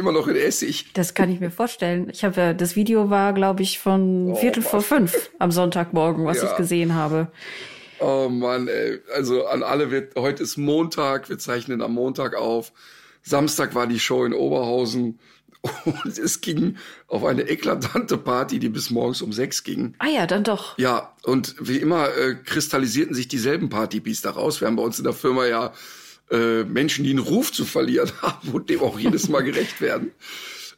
Immer noch in Essig. Das kann ich mir vorstellen. Ich habe ja, das Video war, glaube ich, von Oh, Viertel vor Mann. fünf am Sonntagmorgen, was Ja. ich gesehen habe. Oh Mann, ey. Also an alle wird, heute ist Montag, wir zeichnen am Montag auf. Samstag war die Show in Oberhausen und es ging auf eine eklatante Party, die bis morgens um sechs ging. Ah ja, dann doch. Ja, und wie immer äh, kristallisierten sich dieselben Partybees daraus. Wir haben bei uns in der Firma ja äh, Menschen, die einen Ruf zu verlieren haben und dem auch jedes Mal gerecht werden.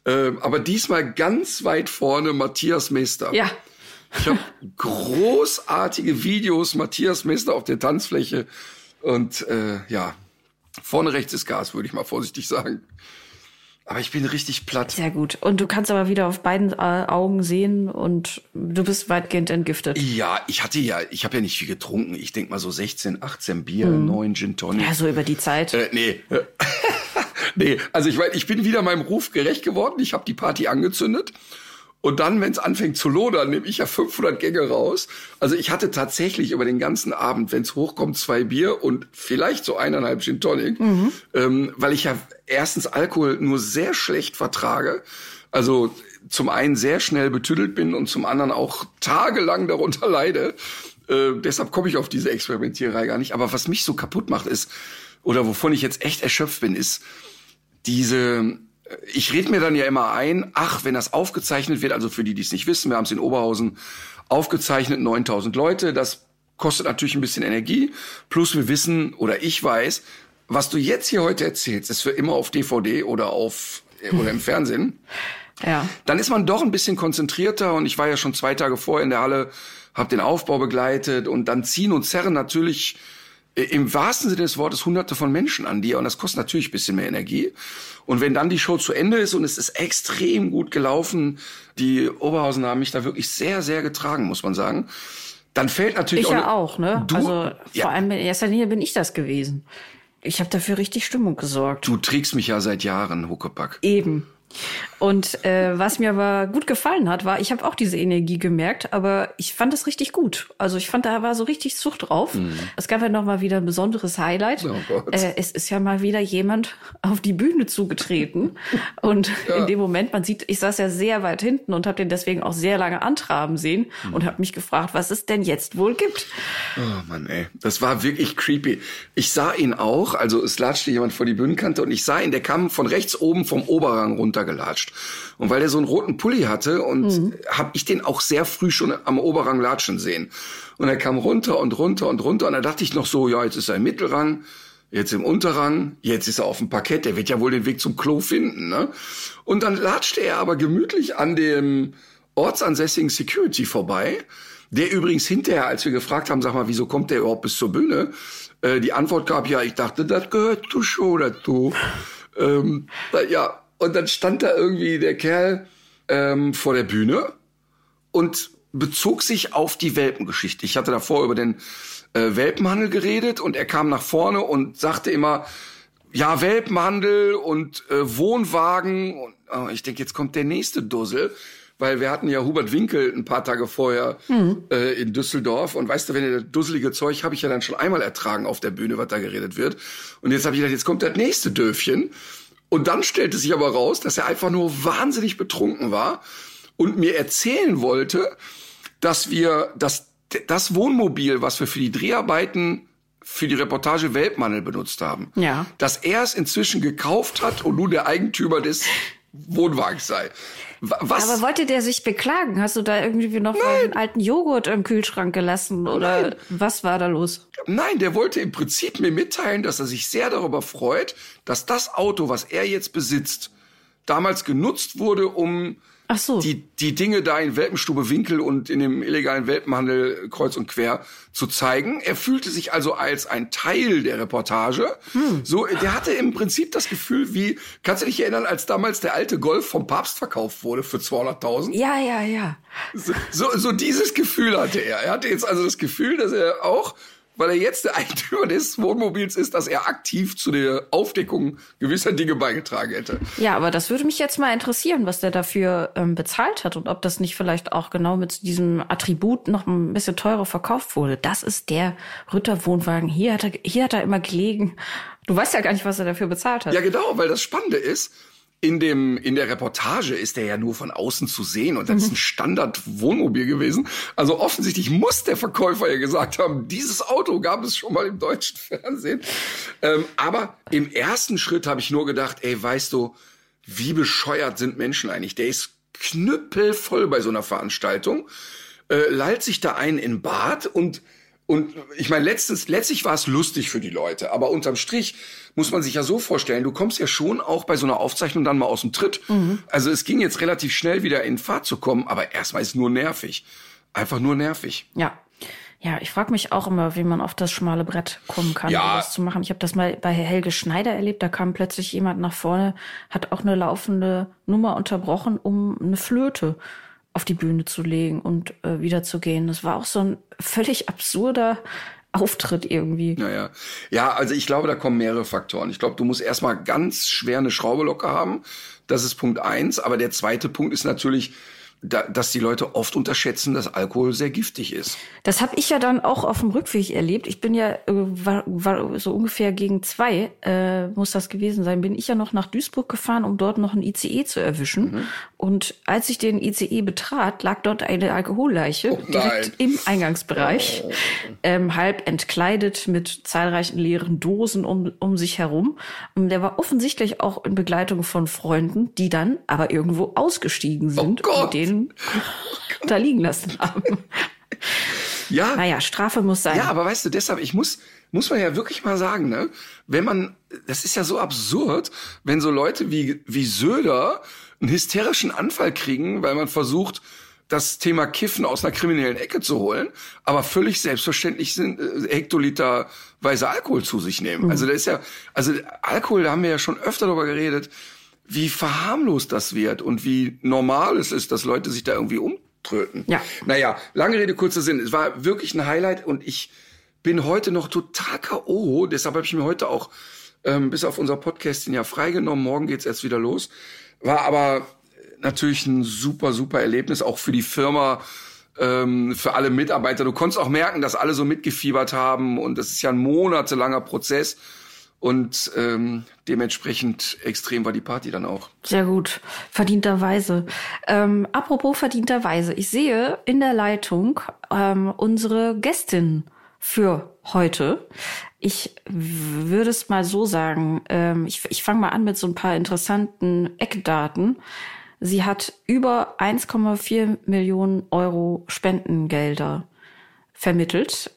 Ähm, aber diesmal ganz weit vorne Matthias Mester. Ja. Ich habe großartige Videos, Matthias Mester auf der Tanzfläche. Und äh, ja, vorne rechts ist Gas, würde ich mal vorsichtig sagen. Aber ich bin richtig platt. Sehr gut. Und du kannst aber wieder auf beiden äh, Augen sehen und du bist weitgehend entgiftet. Ja, ich hatte ja, ich habe ja nicht viel getrunken. Ich denk mal so 16, 18 Bier, 9 Gin Tonic. Ja, so über die Zeit. Äh, nee. nee, also ich meine, ich bin wieder meinem Ruf gerecht geworden. Ich habe die Party angezündet. Und dann, wenn es anfängt zu lodern, nehme ich ja 500 Gänge raus. Also ich hatte tatsächlich über den ganzen Abend, wenn es hochkommt, zwei Bier und vielleicht so eineinhalb Gin Tonic, ähm, weil ich ja erstens Alkohol nur sehr schlecht vertrage. Also zum einen sehr schnell betüdelt bin und zum anderen auch tagelang darunter leide. Äh, deshalb komme ich auf diese Experimentiererei gar nicht. Aber was mich so kaputt macht ist, oder wovon ich jetzt echt erschöpft bin, ist diese, ich rede mir dann ja immer ein, ach, wenn das aufgezeichnet wird, also für die, die es nicht wissen, wir haben es in Oberhausen aufgezeichnet, 9000 Leute, das kostet natürlich ein bisschen Energie, plus wir wissen, oder ich weiß, was du jetzt hier heute erzählst, ist für immer auf DVD oder auf, oder im Fernsehen Ja. dann ist man doch ein bisschen konzentrierter und ich war ja schon zwei Tage vorher in der Halle, habe den Aufbau begleitet und dann ziehen und zerren natürlich äh, im wahrsten Sinne des Wortes hunderte von Menschen an dir und das kostet natürlich ein bisschen mehr Energie. Und wenn dann die Show zu Ende ist und es ist extrem gut gelaufen, die Oberhausen haben mich da wirklich sehr, sehr getragen, muss man sagen, dann fällt natürlich Ich auch... ja auch, ne? Du, also ja, vor allem in erster Linie bin ich das gewesen. Ich habe dafür richtig Stimmung gesorgt. du trägst mich ja seit Jahren, Huckepack. Eben. Und äh, was mir aber gut gefallen hat, war, ich habe auch diese Energie gemerkt, aber ich fand es richtig gut. Also ich fand, da war so richtig Zucht drauf. Es gab ja noch mal wieder ein besonderes Highlight. Mhm. Oh äh, es ist ja mal wieder jemand auf die Bühne zugetreten. Und in dem Moment, man sieht, ich saß ja sehr weit hinten und habe den deswegen auch sehr lange antraben sehen Mhm. und habe mich gefragt, was es denn jetzt wohl gibt. Oh Mann, ey. Das war wirklich creepy. Ich sah ihn auch, also es latschte jemand vor die Bühnenkante und ich sah ihn, der kam von rechts oben vom Oberrang runtergelatscht. Und weil er so einen roten Pulli hatte und Mhm. habe ich den auch sehr früh schon am Oberrang latschen sehen. Und er kam runter und runter und runter und da dachte ich noch so, ja, jetzt ist er im Mittelrang, jetzt im Unterrang, jetzt ist er auf dem Parkett, der wird ja wohl den Weg zum Klo finden, ne? Und dann latschte er aber gemütlich an dem ortsansässigen Security vorbei, der übrigens hinterher, als wir gefragt haben, sag mal, wieso kommt der überhaupt bis zur Bühne, äh, die Antwort gab, ja, ich dachte, das gehört zur Show dazu. ähm, ja, und dann stand da irgendwie der Kerl ähm, vor der Bühne und bezog sich auf die Welpengeschichte. Ich hatte davor über den äh, Welpenhandel geredet und er kam nach vorne und sagte immer, ja, Welpenhandel und äh, Wohnwagen. Und oh, ich denke, jetzt kommt der nächste Dussel. Weil wir hatten ja Hubert Winkel ein paar Tage vorher äh, in Düsseldorf. Und weißt du, wenn ihr das dusselige Zeug habe ich ja dann schon einmal ertragen auf der Bühne, was da geredet wird. Und jetzt habe ich gedacht, jetzt kommt das nächste Döfchen. Und dann stellte sich aber raus, dass er einfach nur wahnsinnig betrunken war und mir erzählen wollte, dass wir das, das Wohnmobil, was wir für die Dreharbeiten für die Reportage Weltmannel benutzt haben, Ja. dass er es inzwischen gekauft hat und nun der Eigentümer des Wohnwagens sei. Wa- Was? Aber wollte der sich beklagen? Hast du da irgendwie noch einen alten Joghurt im Kühlschrank gelassen oder was war da los? Nein, der wollte im Prinzip mir mitteilen, dass er sich sehr darüber freut, dass das Auto, was er jetzt besitzt, damals genutzt wurde, um Ach so. die, die Dinge da in Welpenstube Winkel und in dem illegalen Welpenhandel kreuz und quer zu zeigen. Er fühlte sich also als ein Teil der Reportage. Hm. So, der hatte im Prinzip das Gefühl, wie, kannst du dich erinnern, als damals der alte Golf vom Papst verkauft wurde für 200.000? Ja, ja, ja. So, so, so dieses Gefühl hatte er. Er hatte jetzt also das Gefühl, dass er auch, weil er jetzt der Eigentümer des Wohnmobils ist, dass er aktiv zu der Aufdeckung gewisser Dinge beigetragen hätte. Ja, aber das würde mich jetzt mal interessieren, was der dafür ähm, bezahlt hat und ob das nicht vielleicht auch genau mit diesem Attribut noch ein bisschen teurer verkauft wurde. Das ist der Ritter-Wohnwagen. Hier hat er, hier hat er immer gelegen. Du weißt ja gar nicht, was er dafür bezahlt hat. Ja, genau, weil das Spannende ist, in dem, in der Reportage ist er ja nur von außen zu sehen und das ist ein Standard-Wohnmobil gewesen. Also offensichtlich muss der Verkäufer ja gesagt haben, dieses Auto gab es schon mal im deutschen Fernsehen. Ähm, aber im ersten Schritt habe ich nur gedacht, ey, weißt du, wie bescheuert sind Menschen eigentlich? Der ist knüppelvoll bei so einer Veranstaltung, äh, lallt sich da ein in Bad und und ich meine, letztens, letztlich war es lustig für die Leute, aber unterm Strich muss man sich ja so vorstellen, du kommst ja schon auch bei so einer Aufzeichnung dann mal aus dem Tritt. Also es ging jetzt relativ schnell wieder in Fahrt zu kommen, aber erstmal ist nur nervig. Einfach nur nervig. Ja. Ja, ich frage mich auch immer, wie man auf das schmale Brett kommen kann, Ja. um das zu machen. Ich habe das mal bei Helge Schneider erlebt. Da kam plötzlich jemand nach vorne, hat auch eine laufende Nummer unterbrochen, um eine Flöte auf die Bühne zu legen und äh, wieder zu gehen. Das war auch so ein völlig absurder Auftritt irgendwie. Naja. Ja, also ich glaube, da kommen mehrere Faktoren. Ich glaube, du musst erstmal ganz schwer eine Schraube locker haben. Das ist Punkt eins. Aber der zweite Punkt ist natürlich, da, dass die Leute oft unterschätzen, dass Alkohol sehr giftig ist. Das habe ich ja dann auch auf dem Rückweg erlebt. Ich bin ja äh, war, war so ungefähr gegen zwei äh, muss das gewesen sein. Bin ich ja noch nach Duisburg gefahren, um dort noch ein ICE zu erwischen. Und als ich den ICE betrat, lag dort eine Alkoholleiche Oh direkt im Eingangsbereich, ähm, halb entkleidet mit zahlreichen leeren Dosen um, um sich herum. Und der war offensichtlich auch in Begleitung von Freunden, die dann aber irgendwo ausgestiegen sind Oh Gott. und den da liegen lassen haben. Ja. Naja, Strafe muss sein. Ja, aber weißt du, deshalb, ich muss, muss man ja wirklich mal sagen, ne, wenn man, das ist ja so absurd, wenn so Leute wie, wie Söder einen hysterischen Anfall kriegen, weil man versucht, das Thema Kiffen aus einer kriminellen Ecke zu holen, aber völlig selbstverständlich sind äh, Hektoliterweise Alkohol zu sich nehmen. Also das ist ja, also Alkohol, da haben wir ja schon öfter darüber geredet, wie verharmlost das wird und wie normal es ist, dass Leute sich da irgendwie umtröten. Ja. Naja, lange Rede, kurzer Sinn. Es war wirklich ein Highlight und ich bin heute noch total K.O. Deshalb habe ich mir heute auch ähm, bis auf unser Podcasting ja freigenommen. Morgen geht's erst wieder los. War aber natürlich ein super, super Erlebnis, auch für die Firma, ähm, für alle Mitarbeiter. Du konntest auch merken, dass alle so mitgefiebert haben und das ist ja ein monatelanger Prozess. Und ähm, dementsprechend extrem war die Party dann auch. Sehr gut. Verdienterweise. Ähm, apropos verdienterweise. Ich sehe in der Leitung ähm, unsere Gästin für heute. Ich würde es mal so sagen. Ähm, ich ich fange mal an mit so ein paar interessanten Eckdaten. Sie hat über 1,4 Millionen Euro Spendengelder vermittelt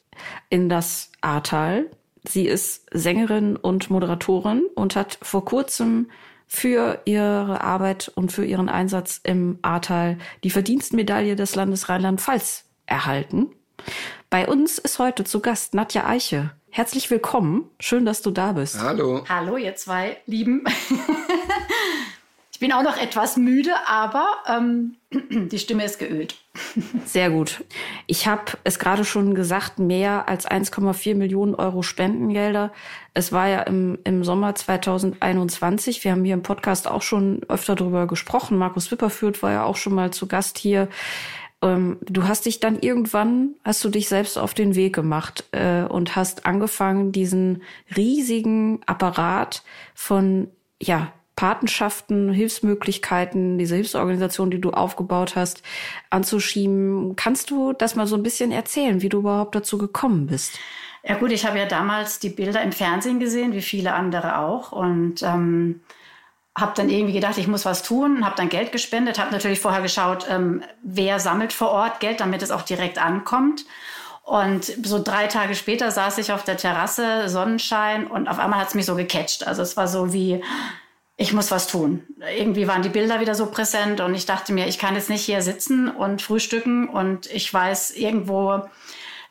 in das Ahrtal. Sie ist Sängerin und Moderatorin und hat vor kurzem für ihre Arbeit und für ihren Einsatz im Ahrtal die Verdienstmedaille des Landes Rheinland-Pfalz erhalten. Bei uns ist heute zu Gast Nadja Eiche. Herzlich willkommen. Schön, dass du da bist. Hallo. Hallo, ihr zwei Lieben. ich bin auch noch etwas müde, aber ähm, die Stimme ist geölt. Sehr gut. Ich habe es gerade schon gesagt, mehr als 1,4 Millionen Euro Spendengelder. Es war ja im, im Sommer 2021. Wir haben hier im Podcast auch schon öfter darüber gesprochen. Markus Wipperfürth war ja auch schon mal zu Gast hier. Ähm, du hast dich dann irgendwann, hast du dich selbst auf den Weg gemacht äh, und hast angefangen, diesen riesigen Apparat von, ja, Patenschaften, Hilfsmöglichkeiten, diese Hilfsorganisation, die du aufgebaut hast, anzuschieben. Kannst du das mal so ein bisschen erzählen, wie du überhaupt dazu gekommen bist? Ja gut, ich habe ja damals die Bilder im Fernsehen gesehen, wie viele andere auch. Und ähm, habe dann irgendwie gedacht, ich muss was tun, habe dann Geld gespendet, habe natürlich vorher geschaut, ähm, wer sammelt vor Ort Geld, damit es auch direkt ankommt. Und so drei Tage später saß ich auf der Terrasse, Sonnenschein und auf einmal hat es mich so gecatcht. Also es war so wie, ich muss was tun. Irgendwie waren die Bilder wieder so präsent und ich dachte mir, ich kann jetzt nicht hier sitzen und frühstücken und ich weiß, irgendwo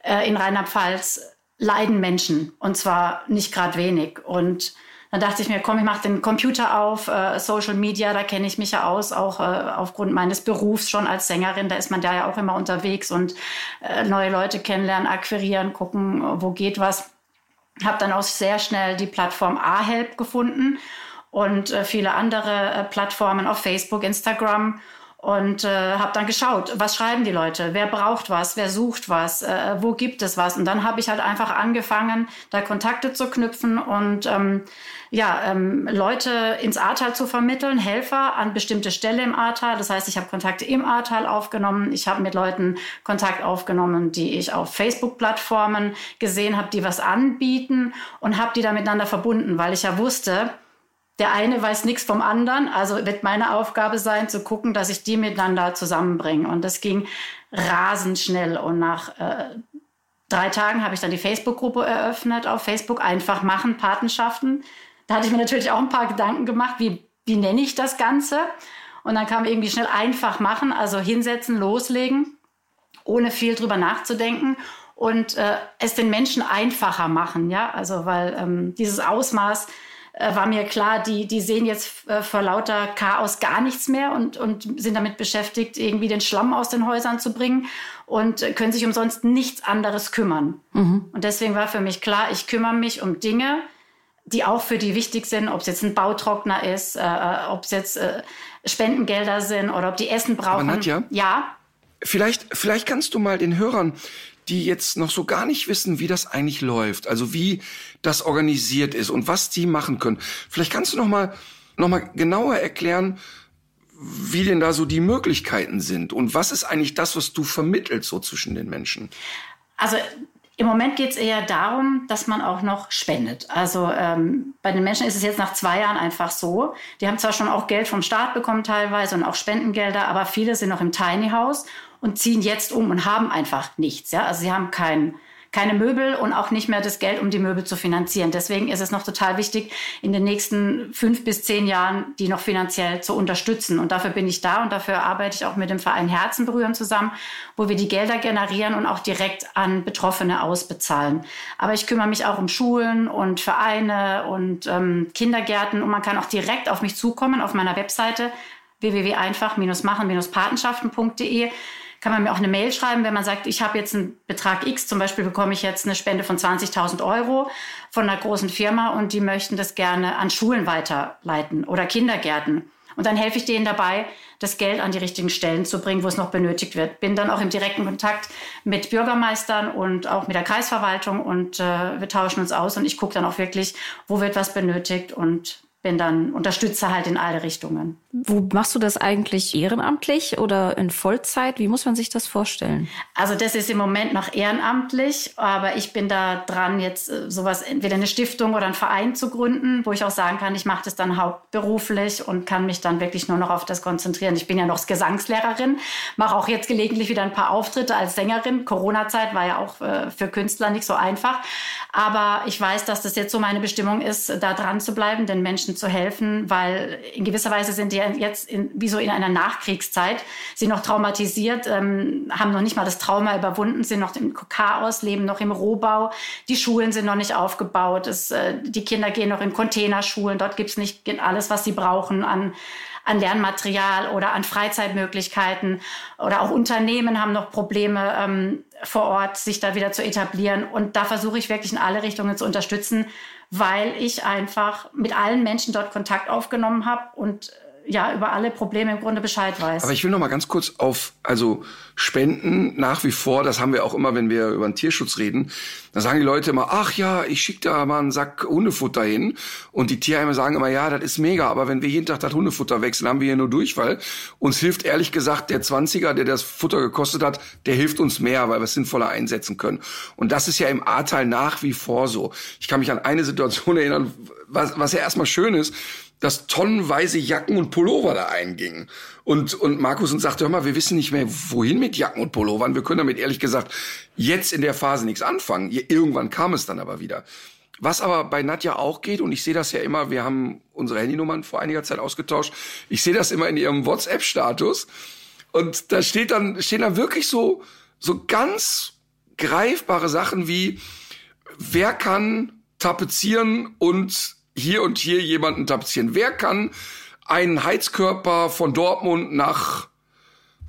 äh, in Rheinland-Pfalz leiden Menschen und zwar nicht gerade wenig. Und dann dachte ich mir, komm, ich mache den Computer auf, äh, Social Media, da kenne ich mich ja aus, auch äh, aufgrund meines Berufs schon als Sängerin, da ist man da ja auch immer unterwegs und äh, neue Leute kennenlernen, akquirieren, gucken, wo geht was. Habe dann auch sehr schnell die Plattform A-Help gefunden und äh, viele andere äh, Plattformen auf Facebook, Instagram und äh, habe dann geschaut, was schreiben die Leute, wer braucht was, wer sucht was, äh, wo gibt es was. Und dann habe ich halt einfach angefangen, da Kontakte zu knüpfen und ähm, ja, ähm, Leute ins Ahrtal zu vermitteln, Helfer an bestimmte Stelle im Ahrtal. Das heißt, ich habe Kontakte im Ahrtal aufgenommen. Ich habe mit Leuten Kontakt aufgenommen, die ich auf Facebook-Plattformen gesehen habe, die was anbieten und habe die da miteinander verbunden, weil ich ja wusste, der eine weiß nichts vom anderen, also wird meine Aufgabe sein, zu gucken, dass ich die miteinander zusammenbringe. Und das ging rasend schnell. Und nach äh, drei Tagen habe ich dann die Facebook-Gruppe eröffnet auf Facebook. Einfach machen, Patenschaften. Da hatte ich mir natürlich auch ein paar Gedanken gemacht, wie, wie nenne ich das Ganze? Und dann kam irgendwie schnell einfach machen, also hinsetzen, loslegen, ohne viel drüber nachzudenken und äh, es den Menschen einfacher machen, ja, also weil ähm, dieses Ausmaß äh, war mir klar, die, die sehen jetzt äh, vor lauter Chaos gar nichts mehr und, und sind damit beschäftigt, irgendwie den Schlamm aus den Häusern zu bringen und können sich umsonst nichts anderes kümmern. Mhm. Und deswegen war für mich klar, ich kümmere mich um Dinge, die auch für die wichtig sind, ob es jetzt ein Bautrockner ist, äh, äh ob es jetzt äh, Spendengelder sind oder ob die Essen brauchen. Aber Nadja, ja. Vielleicht, vielleicht kannst du mal den Hörern die jetzt noch so gar nicht wissen, wie das eigentlich läuft, also wie das organisiert ist und was die machen können. Vielleicht kannst du noch mal, noch mal genauer erklären, wie denn da so die Möglichkeiten sind und was ist eigentlich das, was du vermittelst so zwischen den Menschen? Also im Moment geht es eher darum, dass man auch noch spendet. Also ähm, bei den Menschen ist es jetzt nach zwei Jahren einfach so. Die haben zwar schon auch Geld vom Staat bekommen teilweise und auch Spendengelder, aber viele sind noch im Tiny House und ziehen jetzt um und haben einfach nichts. Ja? Also sie haben kein, keine Möbel und auch nicht mehr das Geld, um die Möbel zu finanzieren. Deswegen ist es noch total wichtig, in den nächsten fünf bis zehn Jahren die noch finanziell zu unterstützen. Und dafür bin ich da und dafür arbeite ich auch mit dem Verein Herzen berühren zusammen, wo wir die Gelder generieren und auch direkt an Betroffene ausbezahlen. Aber ich kümmere mich auch um Schulen und Vereine und ähm, Kindergärten und man kann auch direkt auf mich zukommen auf meiner Webseite www.einfach-machen-patenschaften.de kann man mir auch eine Mail schreiben, wenn man sagt, ich habe jetzt einen Betrag X, zum Beispiel bekomme ich jetzt eine Spende von 20.000 Euro von einer großen Firma und die möchten das gerne an Schulen weiterleiten oder Kindergärten. Und dann helfe ich denen dabei, das Geld an die richtigen Stellen zu bringen, wo es noch benötigt wird. Bin dann auch im direkten Kontakt mit Bürgermeistern und auch mit der Kreisverwaltung und äh, wir tauschen uns aus und ich gucke dann auch wirklich, wo wird was benötigt und bin dann Unterstützer halt in alle Richtungen. Wo machst du das eigentlich ehrenamtlich oder in Vollzeit? Wie muss man sich das vorstellen? Also das ist im Moment noch ehrenamtlich, aber ich bin da dran, jetzt äh, sowas entweder eine Stiftung oder einen Verein zu gründen, wo ich auch sagen kann, ich mache das dann hauptberuflich und kann mich dann wirklich nur noch auf das konzentrieren. Ich bin ja noch Gesangslehrerin, mache auch jetzt gelegentlich wieder ein paar Auftritte als Sängerin. Corona-Zeit war ja auch äh, für Künstler nicht so einfach, aber ich weiß, dass das jetzt so meine Bestimmung ist, da dran zu bleiben, den Menschen zu helfen, weil in gewisser Weise sind die jetzt in, wie so in einer Nachkriegszeit, sind noch traumatisiert, ähm, haben noch nicht mal das Trauma überwunden, sind noch im Chaos, leben noch im Rohbau, die Schulen sind noch nicht aufgebaut, es, äh, die Kinder gehen noch in Containerschulen, dort gibt es nicht alles, was sie brauchen an an Lernmaterial oder an Freizeitmöglichkeiten oder auch Unternehmen haben noch Probleme ähm, vor Ort, sich da wieder zu etablieren. Und da versuche ich wirklich in alle Richtungen zu unterstützen, weil ich einfach mit allen Menschen dort Kontakt aufgenommen habe und ja über alle Probleme im Grunde Bescheid weiß. Aber ich will noch mal ganz kurz auf also Spenden nach wie vor, das haben wir auch immer, wenn wir über den Tierschutz reden, da sagen die Leute immer, ach ja, ich schicke da mal einen Sack Hundefutter hin und die Tierheime sagen immer, ja, das ist mega, aber wenn wir jeden Tag das Hundefutter wechseln, haben wir hier nur Durchfall. Uns hilft ehrlich gesagt der 20er, der das Futter gekostet hat, der hilft uns mehr, weil wir es sinnvoller einsetzen können. Und das ist ja im Ahrtal nach wie vor so. Ich kann mich an eine Situation erinnern, was, was ja erstmal schön ist, dass tonnenweise Jacken und Pullover da eingingen. Und, und Markus uns sagte, hör mal, wir wissen nicht mehr, wohin mit Jacken und Pullovern. Wir können damit ehrlich gesagt jetzt in der Phase nichts anfangen. Irgendwann kam es dann aber wieder. Was aber bei Nadja auch geht, und ich sehe das ja immer, wir haben unsere Handynummern vor einiger Zeit ausgetauscht, ich sehe das immer in ihrem WhatsApp-Status. Und da steht dann, stehen dann wirklich so, so ganz greifbare Sachen wie, wer kann tapezieren und hier und hier jemanden tapezieren? Wer kann einen Heizkörper von Dortmund nach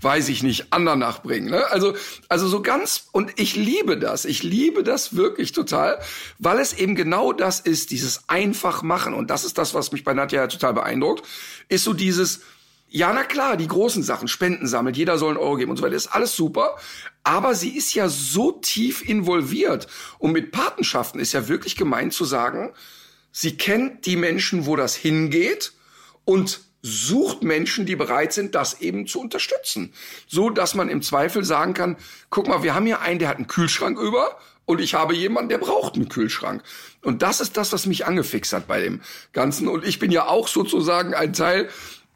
weiß ich nicht, Andernach bringen. Ne? Also, also so ganz, und ich liebe das, ich liebe das wirklich total, weil es eben genau das ist, dieses einfach machen. Und das ist das, was mich bei Nadja total beeindruckt, ist so dieses, ja, na klar, die großen Sachen, Spenden sammelt, jeder soll einen Euro geben und so weiter, ist alles super. Aber sie ist ja so tief involviert. Und mit Patenschaften ist ja wirklich gemeint zu sagen, sie kennt die Menschen, wo das hingeht und sucht Menschen, die bereit sind, das eben zu unterstützen. So, dass man im Zweifel sagen kann, guck mal, wir haben hier einen, der hat einen Kühlschrank über und ich habe jemanden, der braucht einen Kühlschrank. Und das ist das, was mich angefixt hat bei dem Ganzen. Und ich bin ja auch sozusagen ein Teil,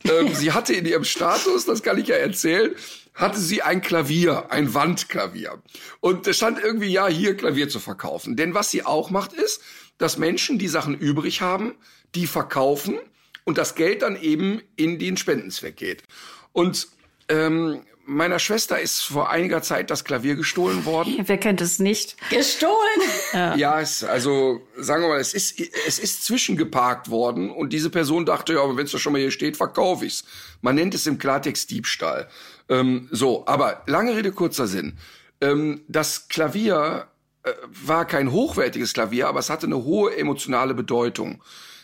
ähm, sie hatte in ihrem Status, das kann ich ja erzählen, hatte sie ein Klavier, ein Wandklavier. Und es stand irgendwie, ja, hier Klavier zu verkaufen. Denn was sie auch macht, ist, dass Menschen, die Sachen übrig haben, die verkaufen und das Geld dann eben in den Spendenzweck geht. Und ähm, meiner Schwester ist vor einiger Zeit das Klavier gestohlen worden. Wer kennt es nicht? Gestohlen? Ja, ja es, also sagen wir mal, es ist, es ist zwischengeparkt worden und diese Person dachte, ja, aber wenn es doch schon mal hier steht, verkaufe ich's. Man nennt es im Klartext Diebstahl. Ähm, so, aber lange Rede, kurzer Sinn. Ähm, das Klavier war kein hochwertiges Klavier, aber es hatte eine hohe emotionale Bedeutung.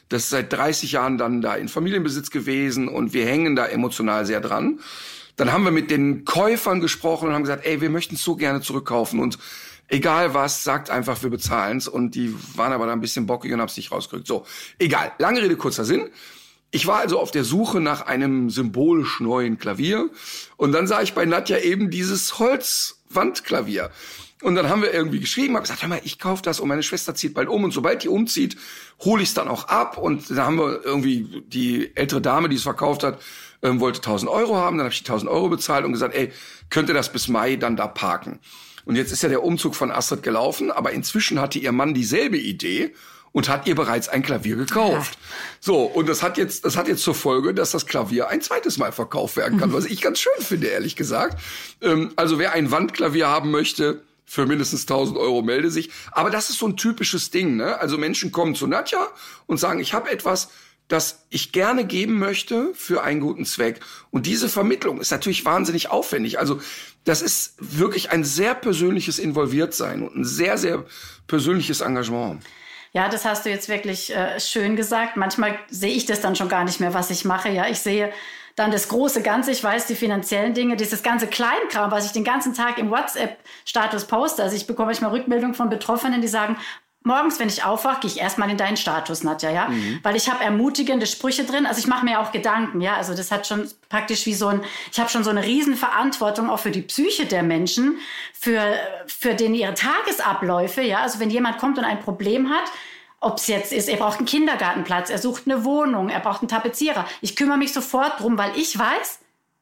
Das ist seit 30 Jahren dann da in Familienbesitz gewesen und wir hängen da emotional sehr dran. Dann haben wir mit den Käufern gesprochen und haben gesagt, ey, wir möchten es so gerne zurückkaufen und egal was, sagt einfach, wir bezahlen's. Und die waren aber da ein bisschen bockig und haben es nicht rausgerückt. So, egal. Lange Rede, kurzer Sinn. Ich war also auf der Suche nach einem symbolisch neuen Klavier und dann sah ich bei Nadja eben dieses Holzwandklavier. Und dann haben wir irgendwie geschrieben, habe gesagt, hör mal, ich kaufe das und meine Schwester zieht bald um und sobald die umzieht, hole ich es dann auch ab. Und dann haben wir irgendwie die ältere Dame, die es verkauft hat, ähm, wollte 1000 Euro haben. Dann habe ich die 1000 Euro bezahlt und gesagt, ey, könnte das bis Mai dann da parken? Und jetzt ist ja der Umzug von Astrid gelaufen, aber inzwischen hatte ihr Mann dieselbe Idee und hat ihr bereits ein Klavier gekauft. So, und das hat jetzt, das hat jetzt zur Folge, dass das Klavier ein zweites Mal verkauft werden kann, was ich ganz schön finde, ehrlich gesagt. Ähm, also wer ein Wandklavier haben möchte, für mindestens 1000 Euro melde sich. Aber das ist so ein typisches Ding. Ne? Also Menschen kommen zu Nadja und sagen, ich habe etwas, das ich gerne geben möchte für einen guten Zweck. Und diese Vermittlung ist natürlich wahnsinnig aufwendig. Also das ist wirklich ein sehr persönliches Involviertsein und ein sehr, sehr persönliches Engagement. Ja, das hast du jetzt wirklich äh, schön gesagt. Manchmal sehe ich das dann schon gar nicht mehr, was ich mache. Ja, ich sehe dann das große Ganze, ich weiß die finanziellen Dinge, dieses ganze Kleinkram, was ich den ganzen Tag im WhatsApp-Status poste. Also ich bekomme manchmal Rückmeldungen von Betroffenen, die sagen, morgens, wenn ich aufwache, gehe ich erstmal in deinen Status, Nadja, ja, mhm. weil ich habe ermutigende Sprüche drin. Also ich mache mir auch Gedanken, ja, also das hat schon praktisch wie so ein, ich habe schon so eine Riesenverantwortung auch für die Psyche der Menschen, für für den ihre Tagesabläufe, ja, also wenn jemand kommt und ein Problem hat, ob es jetzt ist, er braucht einen Kindergartenplatz, er sucht eine Wohnung, er braucht einen Tapezierer. Ich kümmere mich sofort drum, weil ich weiß,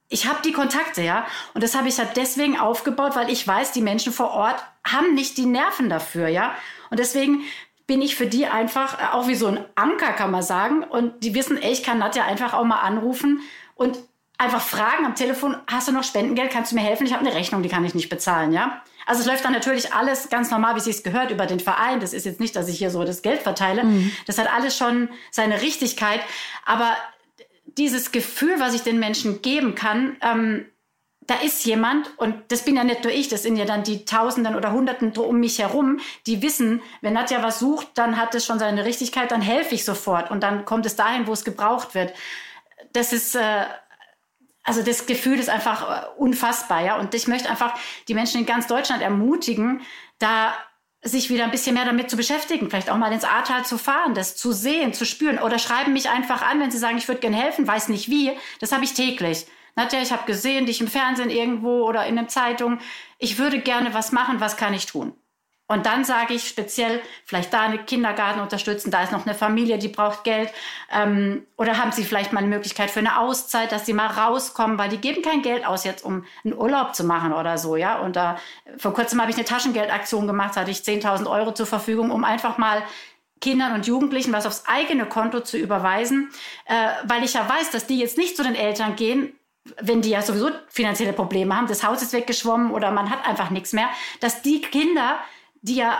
ich habe die Kontakte, ja. Und das habe ich halt deswegen aufgebaut, weil ich weiß, die Menschen vor Ort haben nicht die Nerven dafür, ja. Und deswegen bin ich für die einfach äh, auch wie so ein Anker, kann man sagen. Und die wissen, ey, ich kann Nadja einfach auch mal anrufen und einfach fragen am Telefon, hast du noch Spendengeld, kannst du mir helfen? Ich habe eine Rechnung, die kann ich nicht bezahlen, ja. Also es läuft dann natürlich alles ganz normal, wie es sich gehört, über den Verein. Das ist jetzt nicht, dass ich hier so das Geld verteile. Mhm. Das hat alles schon seine Richtigkeit. Aber dieses Gefühl, was ich den Menschen geben kann, ähm, da ist jemand, und das bin ja nicht nur ich, das sind ja dann die Tausenden oder Hunderten um mich herum, die wissen, wenn Nadja was sucht, dann hat es schon seine Richtigkeit, dann helfe ich sofort und dann kommt es dahin, wo es gebraucht wird. Das ist, äh, also das Gefühl ist einfach äh, unfassbar, ja. Und ich möchte einfach die Menschen in ganz Deutschland ermutigen, da sich wieder ein bisschen mehr damit zu beschäftigen, vielleicht auch mal ins Ahrtal zu fahren, das zu sehen, zu spüren oder schreiben mich einfach an, wenn sie sagen, ich würde gerne helfen, weiß nicht wie. Das habe ich täglich. Nadja, ich habe gesehen, dich im Fernsehen irgendwo oder in einer Zeitung. Ich würde gerne was machen, was kann ich tun? Und dann sage ich speziell, vielleicht da eine Kindergarten unterstützen, da ist noch eine Familie, die braucht Geld. Ähm, oder haben Sie vielleicht mal eine Möglichkeit für eine Auszeit, dass Sie mal rauskommen, weil die geben kein Geld aus jetzt, um einen Urlaub zu machen oder so, ja. Und da, vor kurzem habe ich eine Taschengeldaktion gemacht, da hatte ich 10.000 Euro zur Verfügung, um einfach mal Kindern und Jugendlichen was aufs eigene Konto zu überweisen, äh, weil ich ja weiß, dass die jetzt nicht zu den Eltern gehen, wenn die ja sowieso finanzielle Probleme haben, das Haus ist weggeschwommen oder man hat einfach nichts mehr, dass die Kinder, die ja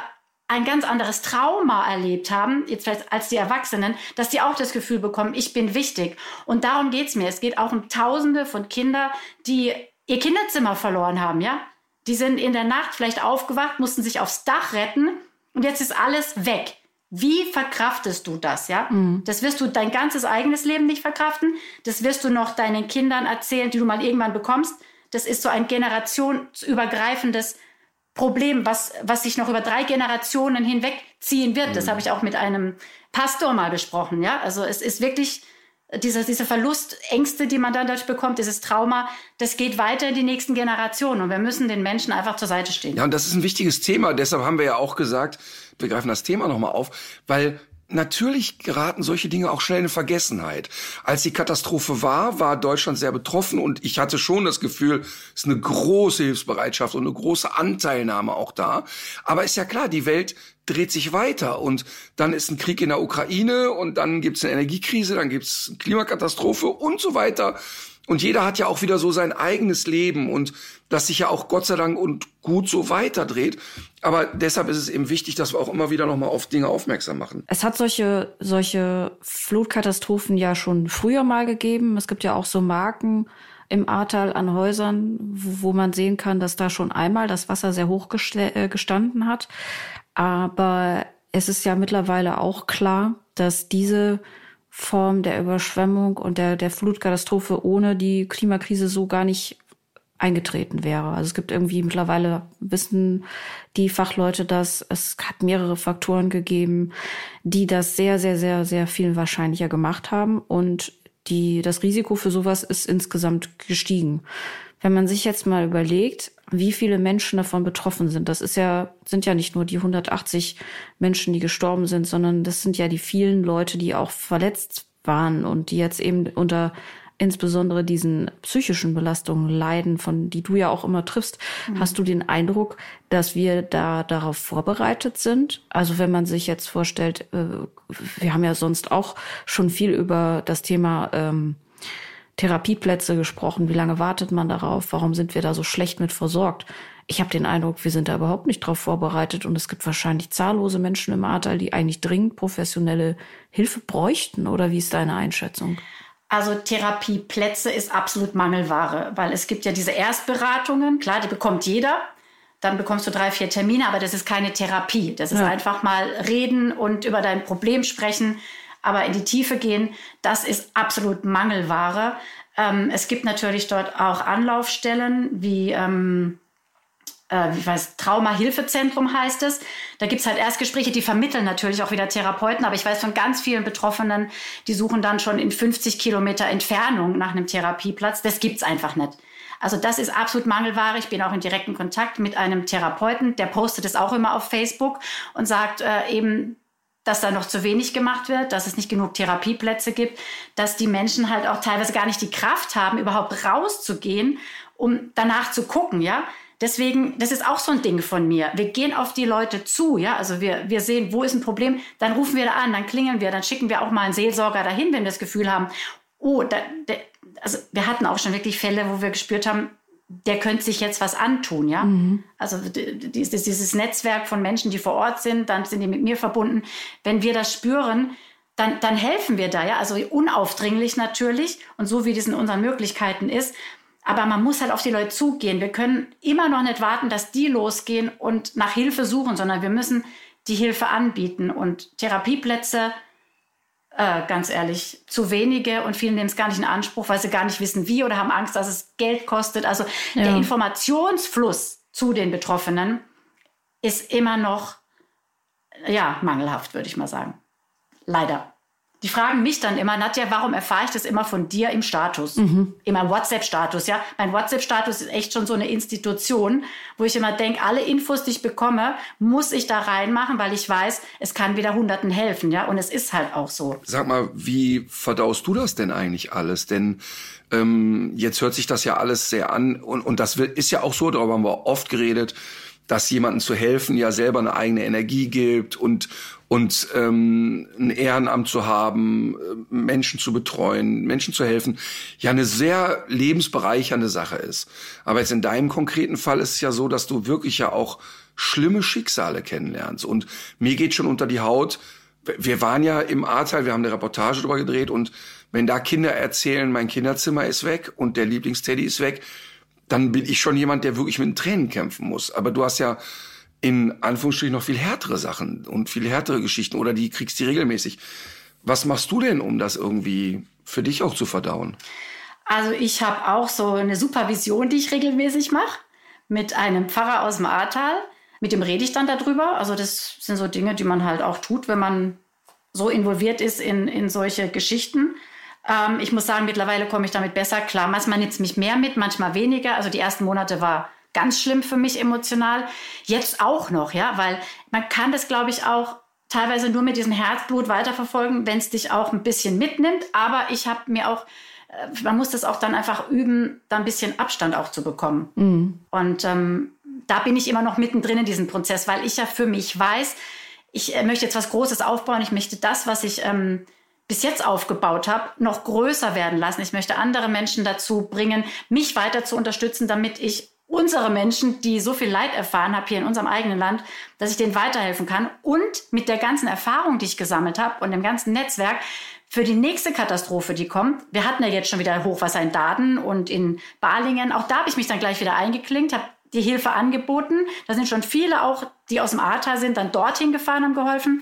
ein ganz anderes Trauma erlebt haben, jetzt vielleicht als die Erwachsenen, dass die auch das Gefühl bekommen, ich bin wichtig. Und darum geht's mir. Es geht auch um Tausende von Kindern, die ihr Kinderzimmer verloren haben, ja? Die sind in der Nacht vielleicht aufgewacht, mussten sich aufs Dach retten und jetzt ist alles weg. Wie verkraftest du das, ja? Mhm. Das wirst du dein ganzes eigenes Leben nicht verkraften. Das wirst du noch deinen Kindern erzählen, die du mal irgendwann bekommst. Das ist so ein generationsübergreifendes Problem, was, was sich noch über drei Generationen hinweg ziehen wird. Mhm. Das habe ich auch mit einem Pastor mal besprochen. Ja, also es ist wirklich dieser, dieser Verlust, Ängste, die man dann dadurch bekommt, dieses Trauma, das geht weiter in die nächsten Generationen. Und wir müssen den Menschen einfach zur Seite stehen. Ja, und das ist ein wichtiges Thema. Deshalb haben wir ja auch gesagt, wir greifen das Thema nochmal auf, weil Natürlich geraten solche Dinge auch schnell in Vergessenheit. Als die Katastrophe war, war Deutschland sehr betroffen und ich hatte schon das Gefühl, es ist eine große Hilfsbereitschaft und eine große Anteilnahme auch da. Aber ist ja klar, die Welt dreht sich weiter und dann ist ein Krieg in der Ukraine und dann gibt es eine Energiekrise, dann gibt es eine Klimakatastrophe und so weiter. Und jeder hat ja auch wieder so sein eigenes Leben und das sich ja auch Gott sei Dank und gut so weiterdreht. Aber deshalb ist es eben wichtig, dass wir auch immer wieder nochmal auf Dinge aufmerksam machen. Es hat solche, solche Flutkatastrophen ja schon früher mal gegeben. Es gibt ja auch so Marken im Ahrtal an Häusern, wo, man sehen kann, dass da schon einmal das Wasser sehr hoch äh, gestanden hat. Aber es ist ja mittlerweile auch klar, dass diese Form der Überschwemmung und der, der Flutkatastrophe ohne die Klimakrise so gar nicht eingetreten wäre. Also es gibt irgendwie mittlerweile wissen die Fachleute das. Es hat mehrere Faktoren gegeben, die das sehr, sehr, sehr, sehr viel wahrscheinlicher gemacht haben. Und die, das Risiko für sowas ist insgesamt gestiegen. Wenn man sich jetzt mal überlegt, wie viele Menschen davon betroffen sind, das ist ja, sind ja nicht nur die 180 Menschen, die gestorben sind, sondern das sind ja die vielen Leute, die auch verletzt waren und die jetzt eben unter insbesondere diesen psychischen Belastungen leiden, von die du ja auch immer triffst, mhm. hast du den Eindruck, dass wir da darauf vorbereitet sind? Also wenn man sich jetzt vorstellt, äh, wir haben ja sonst auch schon viel über das Thema ähm, Therapieplätze gesprochen. Wie lange wartet man darauf? Warum sind wir da so schlecht mit versorgt? Ich habe den Eindruck, wir sind da überhaupt nicht drauf vorbereitet und es gibt wahrscheinlich zahllose Menschen im Ahrtal, die eigentlich dringend professionelle Hilfe bräuchten. Oder wie ist deine Einschätzung? Also Therapieplätze ist absolut Mangelware, weil es gibt ja diese Erstberatungen, klar, die bekommt jeder. Dann bekommst du drei, vier Termine, aber das ist keine Therapie. Das ist ja. einfach mal reden und über dein Problem sprechen aber in die Tiefe gehen, das ist absolut Mangelware. Ähm, es gibt natürlich dort auch Anlaufstellen wie, ähm, äh, wie weiß, Traumahilfezentrum heißt es. Da gibt es halt Erstgespräche, die vermitteln natürlich auch wieder Therapeuten, aber ich weiß von ganz vielen Betroffenen, die suchen dann schon in 50 Kilometer Entfernung nach einem Therapieplatz. Das gibt's einfach nicht. Also das ist absolut Mangelware. Ich bin auch in direkten Kontakt mit einem Therapeuten, der postet es auch immer auf Facebook und sagt äh, eben, dass da noch zu wenig gemacht wird, dass es nicht genug Therapieplätze gibt, dass die Menschen halt auch teilweise gar nicht die Kraft haben, überhaupt rauszugehen, um danach zu gucken, ja. Deswegen, das ist auch so ein Ding von mir. Wir gehen auf die Leute zu, ja. Also wir, wir sehen, wo ist ein Problem, dann rufen wir da an, dann klingeln wir, dann schicken wir auch mal einen Seelsorger dahin, wenn wir das Gefühl haben, oh, da, da, also wir hatten auch schon wirklich Fälle, wo wir gespürt haben, der könnte sich jetzt was antun, ja. Mhm. Also dieses, Netzwerk von Menschen, die vor Ort sind, dann sind die mit mir verbunden. Wenn wir das spüren, dann, dann helfen wir da, ja. Also unaufdringlich natürlich und so wie das in unseren Möglichkeiten ist. Aber man muss halt auf die Leute zugehen. Wir können immer noch nicht warten, dass die losgehen und nach Hilfe suchen, sondern wir müssen die Hilfe anbieten und Therapieplätze äh, ganz ehrlich, zu wenige und viele nehmen es gar nicht in Anspruch, weil sie gar nicht wissen, wie oder haben Angst, dass es Geld kostet. Also ja. der Informationsfluss zu den Betroffenen ist immer noch ja, mangelhaft, würde ich mal sagen. Leider. Die fragen mich dann immer, Nadja, warum erfahre ich das immer von dir im Status? Mhm. In meinem WhatsApp-Status, ja. Mein WhatsApp-Status ist echt schon so eine Institution, wo ich immer denke, alle Infos, die ich bekomme, muss ich da reinmachen, weil ich weiß, es kann wieder Hunderten helfen, ja. Und es ist halt auch so. Sag mal, wie verdaust du das denn eigentlich alles? Denn ähm, jetzt hört sich das ja alles sehr an und, und das ist ja auch so, darüber haben wir oft geredet, dass jemandem zu helfen ja selber eine eigene Energie gibt und und ähm, ein Ehrenamt zu haben, äh, Menschen zu betreuen, Menschen zu helfen, ja eine sehr lebensbereichernde Sache ist. Aber jetzt in deinem konkreten Fall ist es ja so, dass du wirklich ja auch schlimme Schicksale kennenlernst. Und mir geht schon unter die Haut. Wir waren ja im Ahrtal, wir haben eine Reportage darüber gedreht und wenn da Kinder erzählen, mein Kinderzimmer ist weg und der Lieblingsteddy ist weg, dann bin ich schon jemand, der wirklich mit den Tränen kämpfen muss. Aber du hast ja in Anführungsstrichen noch viel härtere Sachen und viel härtere Geschichten oder die kriegst du regelmäßig. Was machst du denn, um das irgendwie für dich auch zu verdauen? Also ich habe auch so eine Supervision, die ich regelmäßig mache, mit einem Pfarrer aus dem Ahrtal. Mit dem rede ich dann darüber. Also das sind so Dinge, die man halt auch tut, wenn man so involviert ist in, in solche Geschichten. Ähm, ich muss sagen, mittlerweile komme ich damit besser klar. Manchmal nimmt es mich mehr mit, manchmal weniger. Also die ersten Monate war ganz schlimm für mich emotional. Jetzt auch noch, ja, weil man kann das, glaube ich, auch teilweise nur mit diesem Herzblut weiterverfolgen, wenn es dich auch ein bisschen mitnimmt. Aber ich habe mir auch, äh, man muss das auch dann einfach üben, da ein bisschen Abstand auch zu bekommen. Mhm. Und ähm, da bin ich immer noch mittendrin in diesem Prozess, weil ich ja für mich weiß, ich äh, möchte jetzt was Großes aufbauen. Ich möchte das, was ich ähm, bis jetzt aufgebaut habe, noch größer werden lassen. Ich möchte andere Menschen dazu bringen, mich weiter zu unterstützen, damit ich unsere Menschen, die so viel Leid erfahren haben hier in unserem eigenen Land, dass ich denen weiterhelfen kann und mit der ganzen Erfahrung, die ich gesammelt habe und dem ganzen Netzwerk für die nächste Katastrophe, die kommt. Wir hatten ja jetzt schon wieder Hochwasser in Daden und in Balingen. Auch da habe ich mich dann gleich wieder eingeklinkt, habe die Hilfe angeboten. Da sind schon viele auch, die aus dem Ahrtal sind, dann dorthin gefahren und geholfen.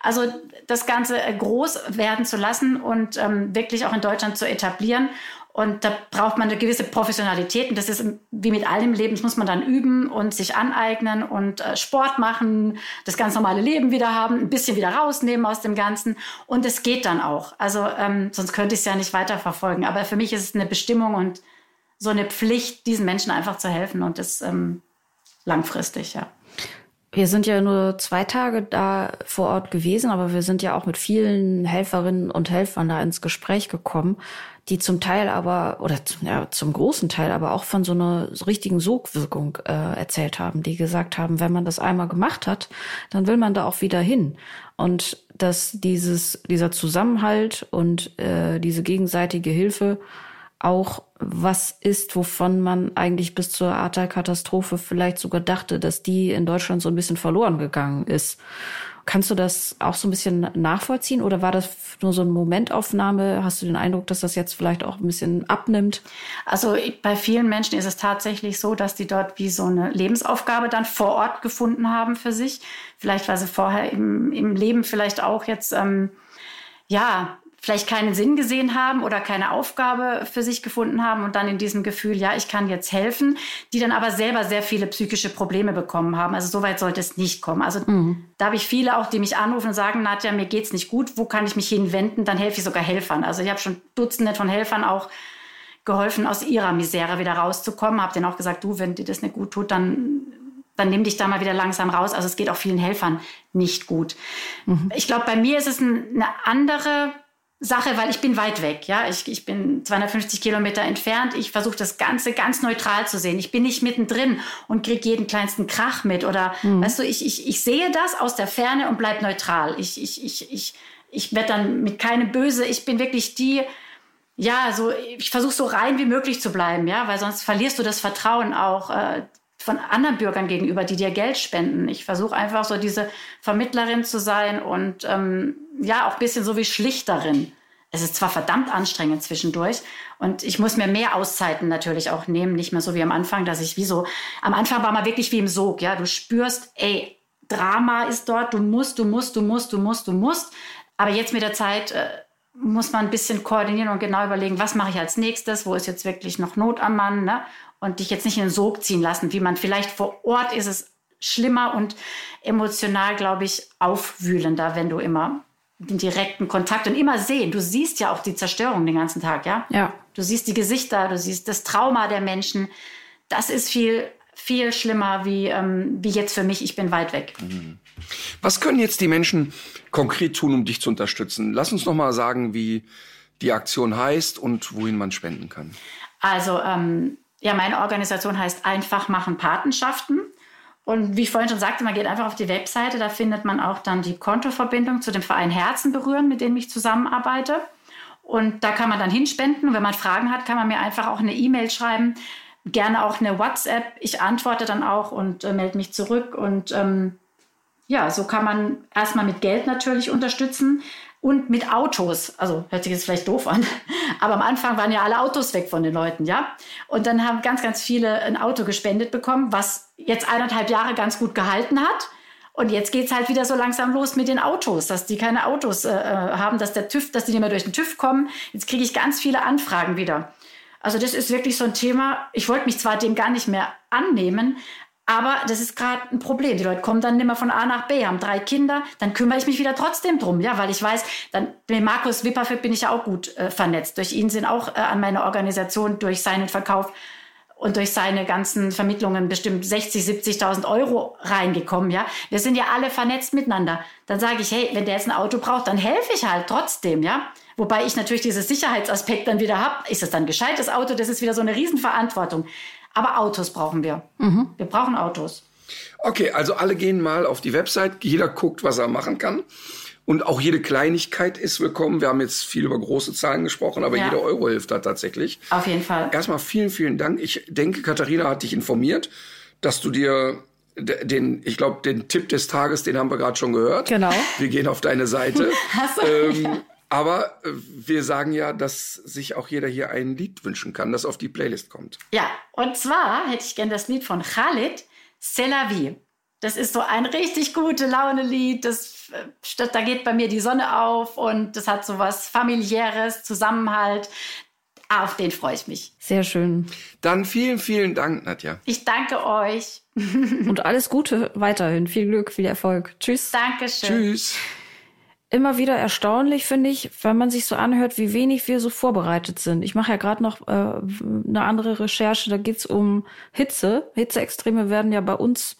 Also das Ganze groß werden zu lassen und ähm, wirklich auch in Deutschland zu etablieren. Und da braucht man eine gewisse Professionalität. Und das ist wie mit allem Leben, das muss man dann üben und sich aneignen und äh, Sport machen, das ganz normale Leben wieder haben, ein bisschen wieder rausnehmen aus dem Ganzen. Und es geht dann auch. Also ähm, sonst könnte ich es ja nicht weiterverfolgen. Aber für mich ist es eine Bestimmung und so eine Pflicht, diesen Menschen einfach zu helfen. Und das ähm, langfristig, ja. Wir sind ja nur zwei Tage da vor Ort gewesen, aber wir sind ja auch mit vielen Helferinnen und Helfern da ins Gespräch gekommen die zum Teil aber, oder ja, zum großen Teil aber auch von so einer richtigen Sogwirkung äh, erzählt haben, die gesagt haben, wenn man das einmal gemacht hat, dann will man da auch wieder hin. Und dass dieses, dieser Zusammenhalt und äh, diese gegenseitige Hilfe auch was ist, wovon man eigentlich bis zur Ahrtal-Katastrophe vielleicht sogar dachte, dass die in Deutschland so ein bisschen verloren gegangen ist. Kannst du das auch so ein bisschen nachvollziehen oder war das nur so eine Momentaufnahme? Hast du den Eindruck, dass das jetzt vielleicht auch ein bisschen abnimmt? Also bei vielen Menschen ist es tatsächlich so, dass die dort wie so eine Lebensaufgabe dann vor Ort gefunden haben für sich. Vielleicht, weil sie vorher im, im Leben vielleicht auch jetzt ähm, ja vielleicht keinen Sinn gesehen haben oder keine Aufgabe für sich gefunden haben und dann in diesem Gefühl, ja, ich kann jetzt helfen, die dann aber selber sehr viele psychische Probleme bekommen haben. Also so weit sollte es nicht kommen. Also mhm. da habe ich viele auch, die mich anrufen und sagen, Nadja, mir geht's nicht gut, wo kann ich mich hinwenden? Dann helfe ich sogar Helfern. Also ich habe schon Dutzende von Helfern auch geholfen, aus ihrer Misere wieder rauszukommen. Habe denen auch gesagt, du, wenn dir das nicht gut tut, dann dann nimm dich da mal wieder langsam raus. Also es geht auch vielen Helfern nicht gut. Mhm. Ich glaube, bei mir ist es eine andere Sache, weil ich bin weit weg, ja. Ich, ich bin 250 Kilometer entfernt. Ich versuche das Ganze ganz neutral zu sehen. Ich bin nicht mittendrin und kriege jeden kleinsten Krach mit. Oder mhm. weißt du, ich, ich, ich sehe das aus der Ferne und bleib neutral. Ich, ich, ich, ich, ich werde dann mit keinem böse. Ich bin wirklich die, ja, so, ich versuche so rein wie möglich zu bleiben, ja, weil sonst verlierst du das Vertrauen auch. Äh, von anderen Bürgern gegenüber, die dir Geld spenden. Ich versuche einfach so diese Vermittlerin zu sein und ähm, ja, auch ein bisschen so wie Schlichterin. Es ist zwar verdammt anstrengend zwischendurch und ich muss mir mehr Auszeiten natürlich auch nehmen, nicht mehr so wie am Anfang, dass ich wie so, am Anfang war man wirklich wie im Sog, ja, du spürst, ey, Drama ist dort, du musst, du musst, du musst, du musst, du musst. Aber jetzt mit der Zeit äh, muss man ein bisschen koordinieren und genau überlegen, was mache ich als nächstes, wo ist jetzt wirklich noch Not am Mann, ne? Und dich jetzt nicht in den Sog ziehen lassen, wie man vielleicht vor Ort ist es schlimmer und emotional, glaube ich, aufwühlender, wenn du immer den direkten Kontakt und immer sehen. Du siehst ja auch die Zerstörung den ganzen Tag, ja? Ja. Du siehst die Gesichter, du siehst das Trauma der Menschen. Das ist viel, viel schlimmer wie, ähm, wie jetzt für mich. Ich bin weit weg. Mhm. Was können jetzt die Menschen konkret tun, um dich zu unterstützen? Lass uns noch mal sagen, wie die Aktion heißt und wohin man spenden kann. Also, ähm, ja, meine Organisation heißt Einfach machen Patenschaften. Und wie ich vorhin schon sagte, man geht einfach auf die Webseite, da findet man auch dann die Kontoverbindung zu dem Verein Herzen berühren, mit dem ich zusammenarbeite. Und da kann man dann hinspenden. Und wenn man Fragen hat, kann man mir einfach auch eine E-Mail schreiben, gerne auch eine WhatsApp. Ich antworte dann auch und äh, melde mich zurück. Und ähm, ja, so kann man erstmal mit Geld natürlich unterstützen und mit Autos. Also hört sich jetzt vielleicht doof an, aber am Anfang waren ja alle Autos weg von den Leuten, ja. Und dann haben ganz, ganz viele ein Auto gespendet bekommen, was jetzt eineinhalb Jahre ganz gut gehalten hat. Und jetzt geht's halt wieder so langsam los mit den Autos, dass die keine Autos äh, äh haben, dass der TÜV, dass die nicht mehr durch den TÜV kommen. Jetzt kriege ich ganz viele Anfragen wieder. Also das ist wirklich so ein Thema. Ich wollte mich zwar dem gar nicht mehr annehmen, aber das ist gerade ein Problem. Die Leute kommen dann nicht mehr von A nach B, haben drei Kinder, dann kümmere ich mich wieder trotzdem drum, ja, weil ich weiß, dann mit Markus Wipperfeld bin ich ja auch gut äh, vernetzt. Durch ihn sind auch äh, an meiner Organisation durch seinen Verkauf und durch seine ganzen Vermittlungen bestimmt 60, 70.000 Euro reingekommen, ja. Wir sind ja alle vernetzt miteinander. Dann sage ich, hey, wenn der jetzt ein Auto braucht, dann helfe ich halt trotzdem, ja. Wobei ich natürlich dieses Sicherheitsaspekt dann wieder habe. Ist es dann ein gescheites Auto? Das ist wieder so eine Riesenverantwortung. Aber Autos brauchen wir. Mhm. Wir brauchen Autos. Okay, also alle gehen mal auf die Website, jeder guckt, was er machen kann. Und auch jede Kleinigkeit ist willkommen. Wir haben jetzt viel über große Zahlen gesprochen, aber ja. jeder Euro hilft da tatsächlich. Auf jeden Fall. Erstmal vielen, vielen Dank. Ich denke, Katharina hat dich informiert, dass du dir den, ich glaube, den Tipp des Tages, den haben wir gerade schon gehört. Genau. Wir gehen auf deine Seite. Hast du? Ähm, aber äh, wir sagen ja, dass sich auch jeder hier ein Lied wünschen kann, das auf die Playlist kommt. Ja, und zwar hätte ich gern das Lied von Khalid, C'est la vie. Das ist so ein richtig gute Laune-Lied. Das, äh, da geht bei mir die Sonne auf und das hat so was familiäres, Zusammenhalt. Auf den freue ich mich. Sehr schön. Dann vielen, vielen Dank, Nadja. Ich danke euch. und alles Gute weiterhin. Viel Glück, viel Erfolg. Tschüss. Dankeschön. Tschüss immer wieder erstaunlich, finde ich, wenn man sich so anhört, wie wenig wir so vorbereitet sind. Ich mache ja gerade noch äh, eine andere Recherche, da geht's um Hitze. Hitzeextreme werden ja bei uns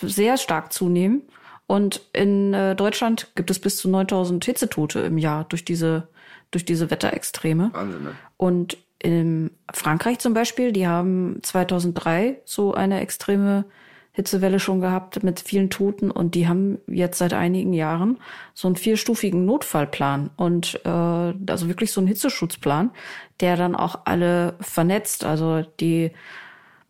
sehr stark zunehmen. Und in äh, Deutschland gibt es bis zu 9000 Hitzetote im Jahr durch diese, durch diese Wetterextreme. Wahnsinn, ne? Und in Frankreich zum Beispiel, die haben 2003 so eine extreme Hitzewelle schon gehabt mit vielen Toten und die haben jetzt seit einigen Jahren so einen vierstufigen Notfallplan und äh, also wirklich so einen Hitzeschutzplan, der dann auch alle vernetzt. Also die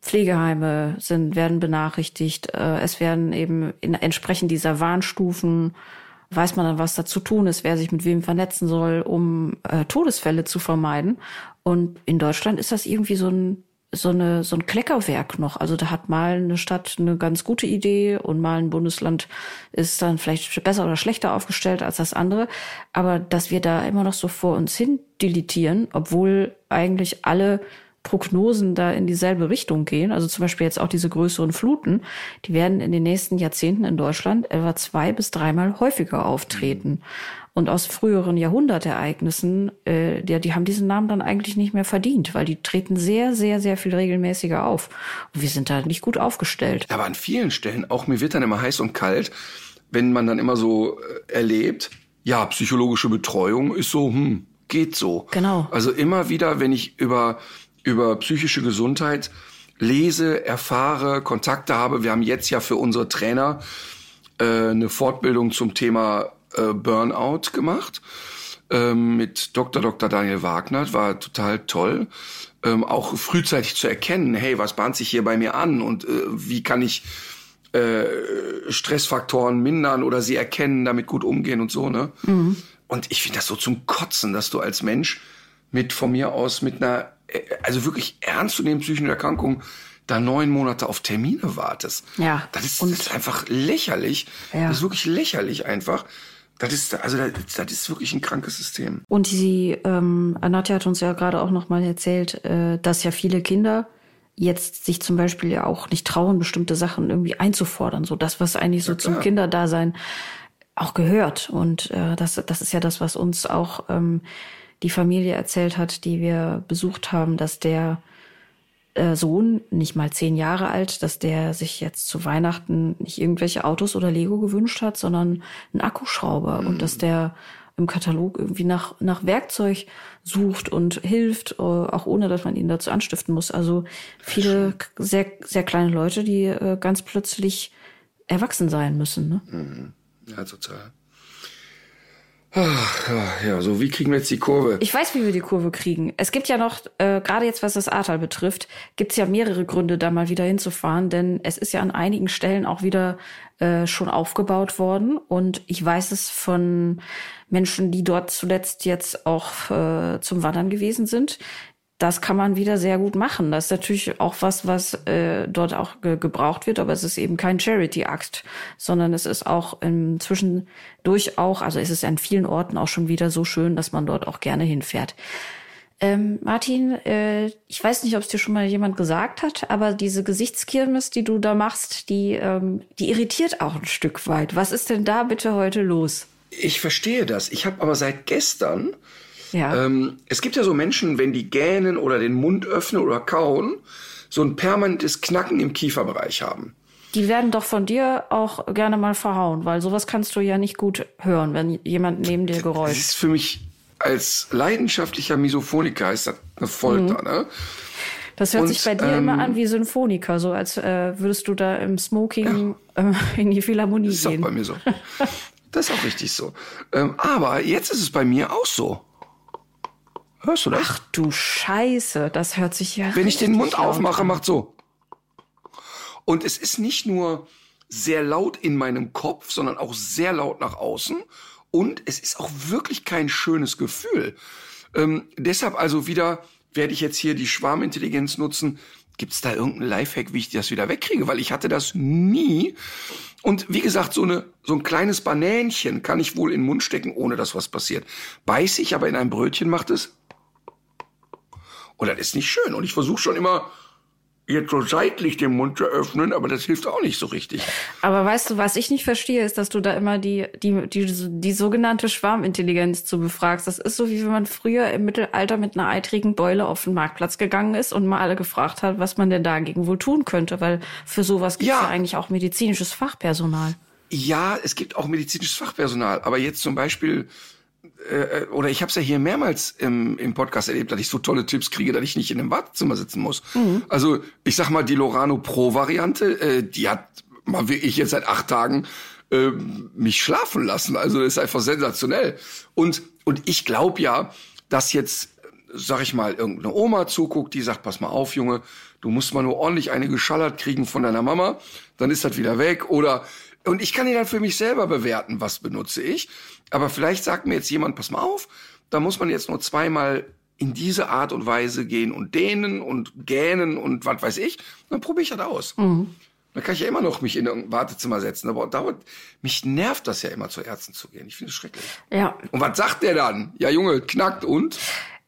Pflegeheime sind werden benachrichtigt. Äh, es werden eben in, entsprechend dieser Warnstufen weiß man dann, was da zu tun ist, wer sich mit wem vernetzen soll, um äh, Todesfälle zu vermeiden. Und in Deutschland ist das irgendwie so ein so eine so ein Kleckerwerk noch. Also da hat mal eine Stadt eine ganz gute Idee und mal ein Bundesland ist dann vielleicht besser oder schlechter aufgestellt als das andere. Aber dass wir da immer noch so vor uns hin dilitieren, obwohl eigentlich alle Prognosen da in dieselbe Richtung gehen. Also zum Beispiel jetzt auch diese größeren Fluten, die werden in den nächsten Jahrzehnten in Deutschland etwa zwei bis dreimal häufiger auftreten. Und aus früheren Jahrhundertereignissen, äh, die, die haben diesen Namen dann eigentlich nicht mehr verdient, weil die treten sehr, sehr, sehr viel regelmäßiger auf. Und wir sind da nicht gut aufgestellt. Aber an vielen Stellen, auch mir wird dann immer heiß und kalt, wenn man dann immer so äh, erlebt, ja, psychologische Betreuung ist so, hm, geht so. Genau. Also immer wieder, wenn ich über, über psychische Gesundheit lese, erfahre, Kontakte habe, wir haben jetzt ja für unsere Trainer äh, eine Fortbildung zum Thema äh, Burnout gemacht ähm, mit Dr. Dr. Daniel Wagner, war total toll. Ähm, auch frühzeitig zu erkennen, hey, was bahnt sich hier bei mir an und äh, wie kann ich äh, Stressfaktoren mindern oder sie erkennen, damit gut umgehen und so, ne? Mhm. Und ich finde das so zum Kotzen, dass du als Mensch mit von mir aus mit einer, äh, also wirklich ernstzunehmenden psychischen Erkrankung da neun Monate auf Termine wartest. Ja. Das ist, das ist einfach lächerlich. Ja. Das ist wirklich lächerlich einfach. Das ist, also das, das ist wirklich ein krankes System. Und sie, ähm, Anatja hat uns ja gerade auch nochmal erzählt, äh, dass ja viele Kinder jetzt sich zum Beispiel ja auch nicht trauen, bestimmte Sachen irgendwie einzufordern. So das, was eigentlich so ja, zum Kinderdasein auch gehört. Und äh, das, das ist ja das, was uns auch ähm, die Familie erzählt hat, die wir besucht haben, dass der äh, Sohn, nicht mal zehn Jahre alt, dass der sich jetzt zu Weihnachten nicht irgendwelche Autos oder Lego gewünscht hat, sondern einen Akkuschrauber mhm. und dass der im Katalog irgendwie nach, nach Werkzeug sucht und hilft, äh, auch ohne, dass man ihn dazu anstiften muss. Also viele sehr, sehr kleine Leute, die äh, ganz plötzlich erwachsen sein müssen. Ne? Mhm. Ja, total. Ach, ja, so wie kriegen wir jetzt die Kurve? Ich weiß, wie wir die Kurve kriegen. Es gibt ja noch, äh, gerade jetzt was das Ahrtal betrifft, gibt es ja mehrere Gründe, da mal wieder hinzufahren, denn es ist ja an einigen Stellen auch wieder äh, schon aufgebaut worden. Und ich weiß es von Menschen, die dort zuletzt jetzt auch äh, zum Wandern gewesen sind, das kann man wieder sehr gut machen. Das ist natürlich auch was, was äh, dort auch ge gebraucht wird, aber es ist eben kein Charity-Akt, sondern es ist auch inzwischen durch auch, also es ist an vielen Orten auch schon wieder so schön, dass man dort auch gerne hinfährt. Ähm, Martin, äh, ich weiß nicht, ob es dir schon mal jemand gesagt hat, aber diese Gesichtskirmes, die du da machst, die, ähm, die irritiert auch ein Stück weit. Was ist denn da bitte heute los? Ich verstehe das. Ich habe aber seit gestern ja. Ähm, es gibt ja so Menschen, wenn die gähnen oder den Mund öffnen oder kauen, so ein permanentes Knacken im Kieferbereich haben. Die werden doch von dir auch gerne mal verhauen, weil sowas kannst du ja nicht gut hören, wenn jemand neben dir geräuscht. Das ist für mich als leidenschaftlicher Misophoniker ist das eine Folter, mhm. ne? Das hört Und, sich bei dir ähm, immer an wie Symphoniker, so als äh, würdest du da im Smoking ja. äh, in die Philharmonie das ist gehen. Auch bei mir so. Das ist auch richtig so. Ähm, aber jetzt ist es bei mir auch so. Hörst du das? Ach du Scheiße, das hört sich ja. Wenn ich den Mund aufmache, an. macht so. Und es ist nicht nur sehr laut in meinem Kopf, sondern auch sehr laut nach außen. Und es ist auch wirklich kein schönes Gefühl. Ähm, deshalb also wieder werde ich jetzt hier die Schwarmintelligenz nutzen. Gibt es da irgendeinen Lifehack, wie ich das wieder wegkriege? Weil ich hatte das nie. Und wie gesagt, so, eine, so ein kleines Banänchen kann ich wohl in den Mund stecken, ohne dass was passiert. Beiß ich aber in ein Brötchen, macht es und das ist nicht schön. Und ich versuche schon immer, jetzt so seitlich den Mund zu öffnen, aber das hilft auch nicht so richtig. Aber weißt du, was ich nicht verstehe, ist, dass du da immer die, die, die, die sogenannte Schwarmintelligenz zu befragst. Das ist so, wie wenn man früher im Mittelalter mit einer eitrigen Beule auf den Marktplatz gegangen ist und mal alle gefragt hat, was man denn dagegen wohl tun könnte, weil für sowas gibt es ja. ja eigentlich auch medizinisches Fachpersonal. Ja, es gibt auch medizinisches Fachpersonal, aber jetzt zum Beispiel äh, oder ich habe es ja hier mehrmals im, im Podcast erlebt, dass ich so tolle Tipps kriege, dass ich nicht in einem Wartezimmer sitzen muss. Mhm. Also ich sag mal, die Lorano Pro Variante, äh, die hat mal wie ich jetzt seit acht Tagen äh, mich schlafen lassen. Also das ist einfach sensationell. Und und ich glaube ja, dass jetzt sag ich mal, irgendeine Oma zuguckt, die sagt, pass mal auf, Junge, du musst mal nur ordentlich eine geschallert kriegen von deiner Mama, dann ist das wieder weg. Oder und ich kann ihn dann für mich selber bewerten, was benutze ich. Aber vielleicht sagt mir jetzt jemand, pass mal auf, da muss man jetzt nur zweimal in diese Art und Weise gehen und dehnen und gähnen und was weiß ich. Dann probiere ich das aus. Mhm. Dann kann ich ja immer noch mich in ein Wartezimmer setzen. Aber dauert, mich nervt das ja immer zu Ärzten zu gehen. Ich finde es schrecklich. Ja. Und was sagt der dann? Ja, Junge, knackt und?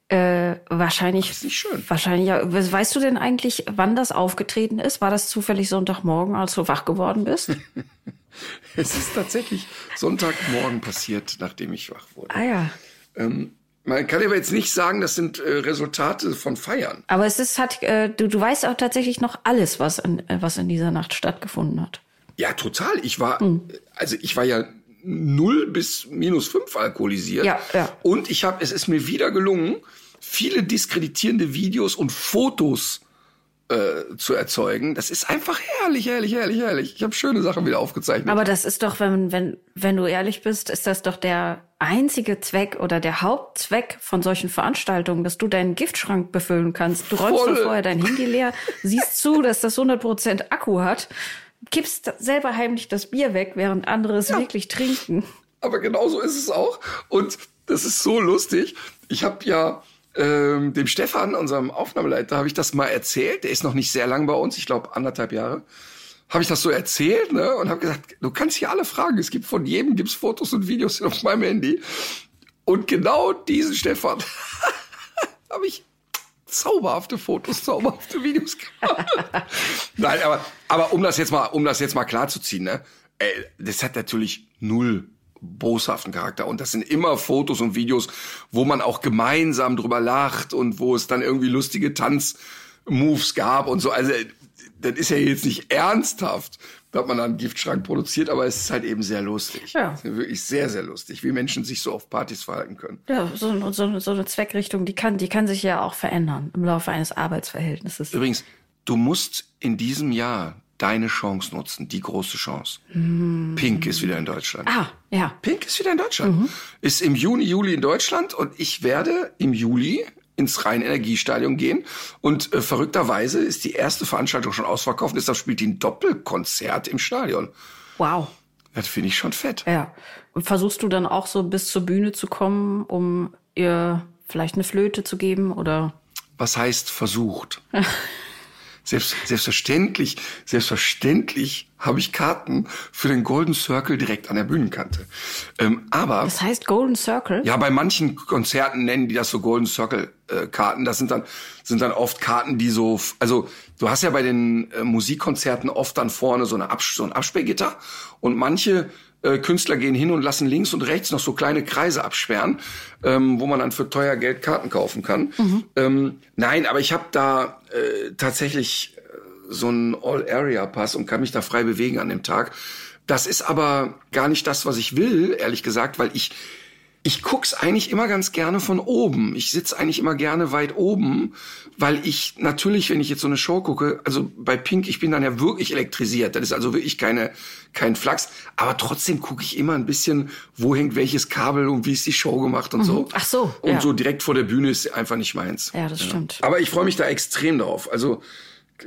Äh, wahrscheinlich. Das ist nicht schön. Wahrscheinlich, ja. Weißt du denn eigentlich, wann das aufgetreten ist? War das zufällig Sonntagmorgen, als du wach geworden bist? Es ist tatsächlich Sonntagmorgen passiert, nachdem ich wach wurde. Ah ja. Ähm, man kann aber jetzt nicht sagen, das sind äh, Resultate von Feiern. Aber es ist, hat, äh, du, du weißt auch tatsächlich noch alles, was in, äh, was in dieser Nacht stattgefunden hat. Ja, total. Ich war, hm. also ich war ja null bis minus fünf alkoholisiert. Ja, ja. Und ich habe, es ist mir wieder gelungen, viele diskreditierende Videos und Fotos äh, zu erzeugen. Das ist einfach herrlich, herrlich, herrlich, herrlich. Ich habe schöne Sachen wieder aufgezeichnet. Aber das ist doch, wenn, wenn, wenn du ehrlich bist, ist das doch der einzige Zweck oder der Hauptzweck von solchen Veranstaltungen, dass du deinen Giftschrank befüllen kannst. Du räumst Voll. vorher dein Handy leer, siehst zu, dass das 100% Akku hat, kippst selber heimlich das Bier weg, während andere es ja. wirklich trinken. Aber genau so ist es auch. Und das ist so lustig. Ich habe ja ähm, dem Stefan, unserem Aufnahmeleiter, habe ich das mal erzählt. Der ist noch nicht sehr lang bei uns, ich glaube anderthalb Jahre. Habe ich das so erzählt ne? und habe gesagt, du kannst hier alle fragen. Es gibt von jedem gibt's Fotos und Videos auf meinem Handy. Und genau diesen Stefan habe ich zauberhafte Fotos, zauberhafte Videos gemacht. Nein, aber, aber um das jetzt mal, um das jetzt mal klarzuziehen, ne? Ey, das hat natürlich null boshaften Charakter. Und das sind immer Fotos und Videos, wo man auch gemeinsam drüber lacht und wo es dann irgendwie lustige Tanzmoves gab und so. Also, das ist ja jetzt nicht ernsthaft. da hat man dann einen Giftschrank produziert, aber es ist halt eben sehr lustig. Ja. Es ist wirklich sehr, sehr lustig, wie Menschen sich so auf Partys verhalten können. Ja, so, so, so eine Zweckrichtung, die kann, die kann sich ja auch verändern im Laufe eines Arbeitsverhältnisses. Übrigens, du musst in diesem Jahr deine Chance nutzen, die große Chance. Pink ist wieder in Deutschland. Ah, ja. Pink ist wieder in Deutschland. Ist im Juni, Juli in Deutschland und ich werde im Juli ins Rhein-Energiestadion gehen. Und äh, verrückterweise ist die erste Veranstaltung schon ausverkauft. Deshalb spielt die ein Doppelkonzert im Stadion. Wow. Das finde ich schon fett. Ja. Und versuchst du dann auch so bis zur Bühne zu kommen, um ihr vielleicht eine Flöte zu geben oder? Was heißt versucht? Selbst, selbstverständlich, selbstverständlich habe ich Karten für den Golden Circle direkt an der Bühnenkante. Ähm, aber Das heißt Golden Circle? Ja, bei manchen Konzerten nennen die das so Golden Circle äh, Karten. Das sind dann sind dann oft Karten, die so also du hast ja bei den äh, Musikkonzerten oft dann vorne so eine Abs so ein Absperrgitter und manche äh, Künstler gehen hin und lassen links und rechts noch so kleine Kreise absperren, ähm, wo man dann für teuer Geld Karten kaufen kann. Ähm, nein, aber ich habe da äh, tatsächlich äh, so einen All-Area-Pass und kann mich da frei bewegen an dem Tag. Das ist aber gar nicht das, was ich will, ehrlich gesagt, weil ich ich guck's eigentlich immer ganz gerne von oben. Ich sitz eigentlich immer gerne weit oben, weil ich natürlich, wenn ich jetzt so eine Show gucke, also bei Pink, ich bin dann ja wirklich elektrisiert. Das ist also wirklich keine kein Flachs, aber trotzdem gucke ich immer ein bisschen, wo hängt welches Kabel und wie ist die Show gemacht und so. Ach so, Und ja. so direkt vor der Bühne ist einfach nicht meins. Ja, das stimmt. Aber ich freue mich da extrem drauf. Also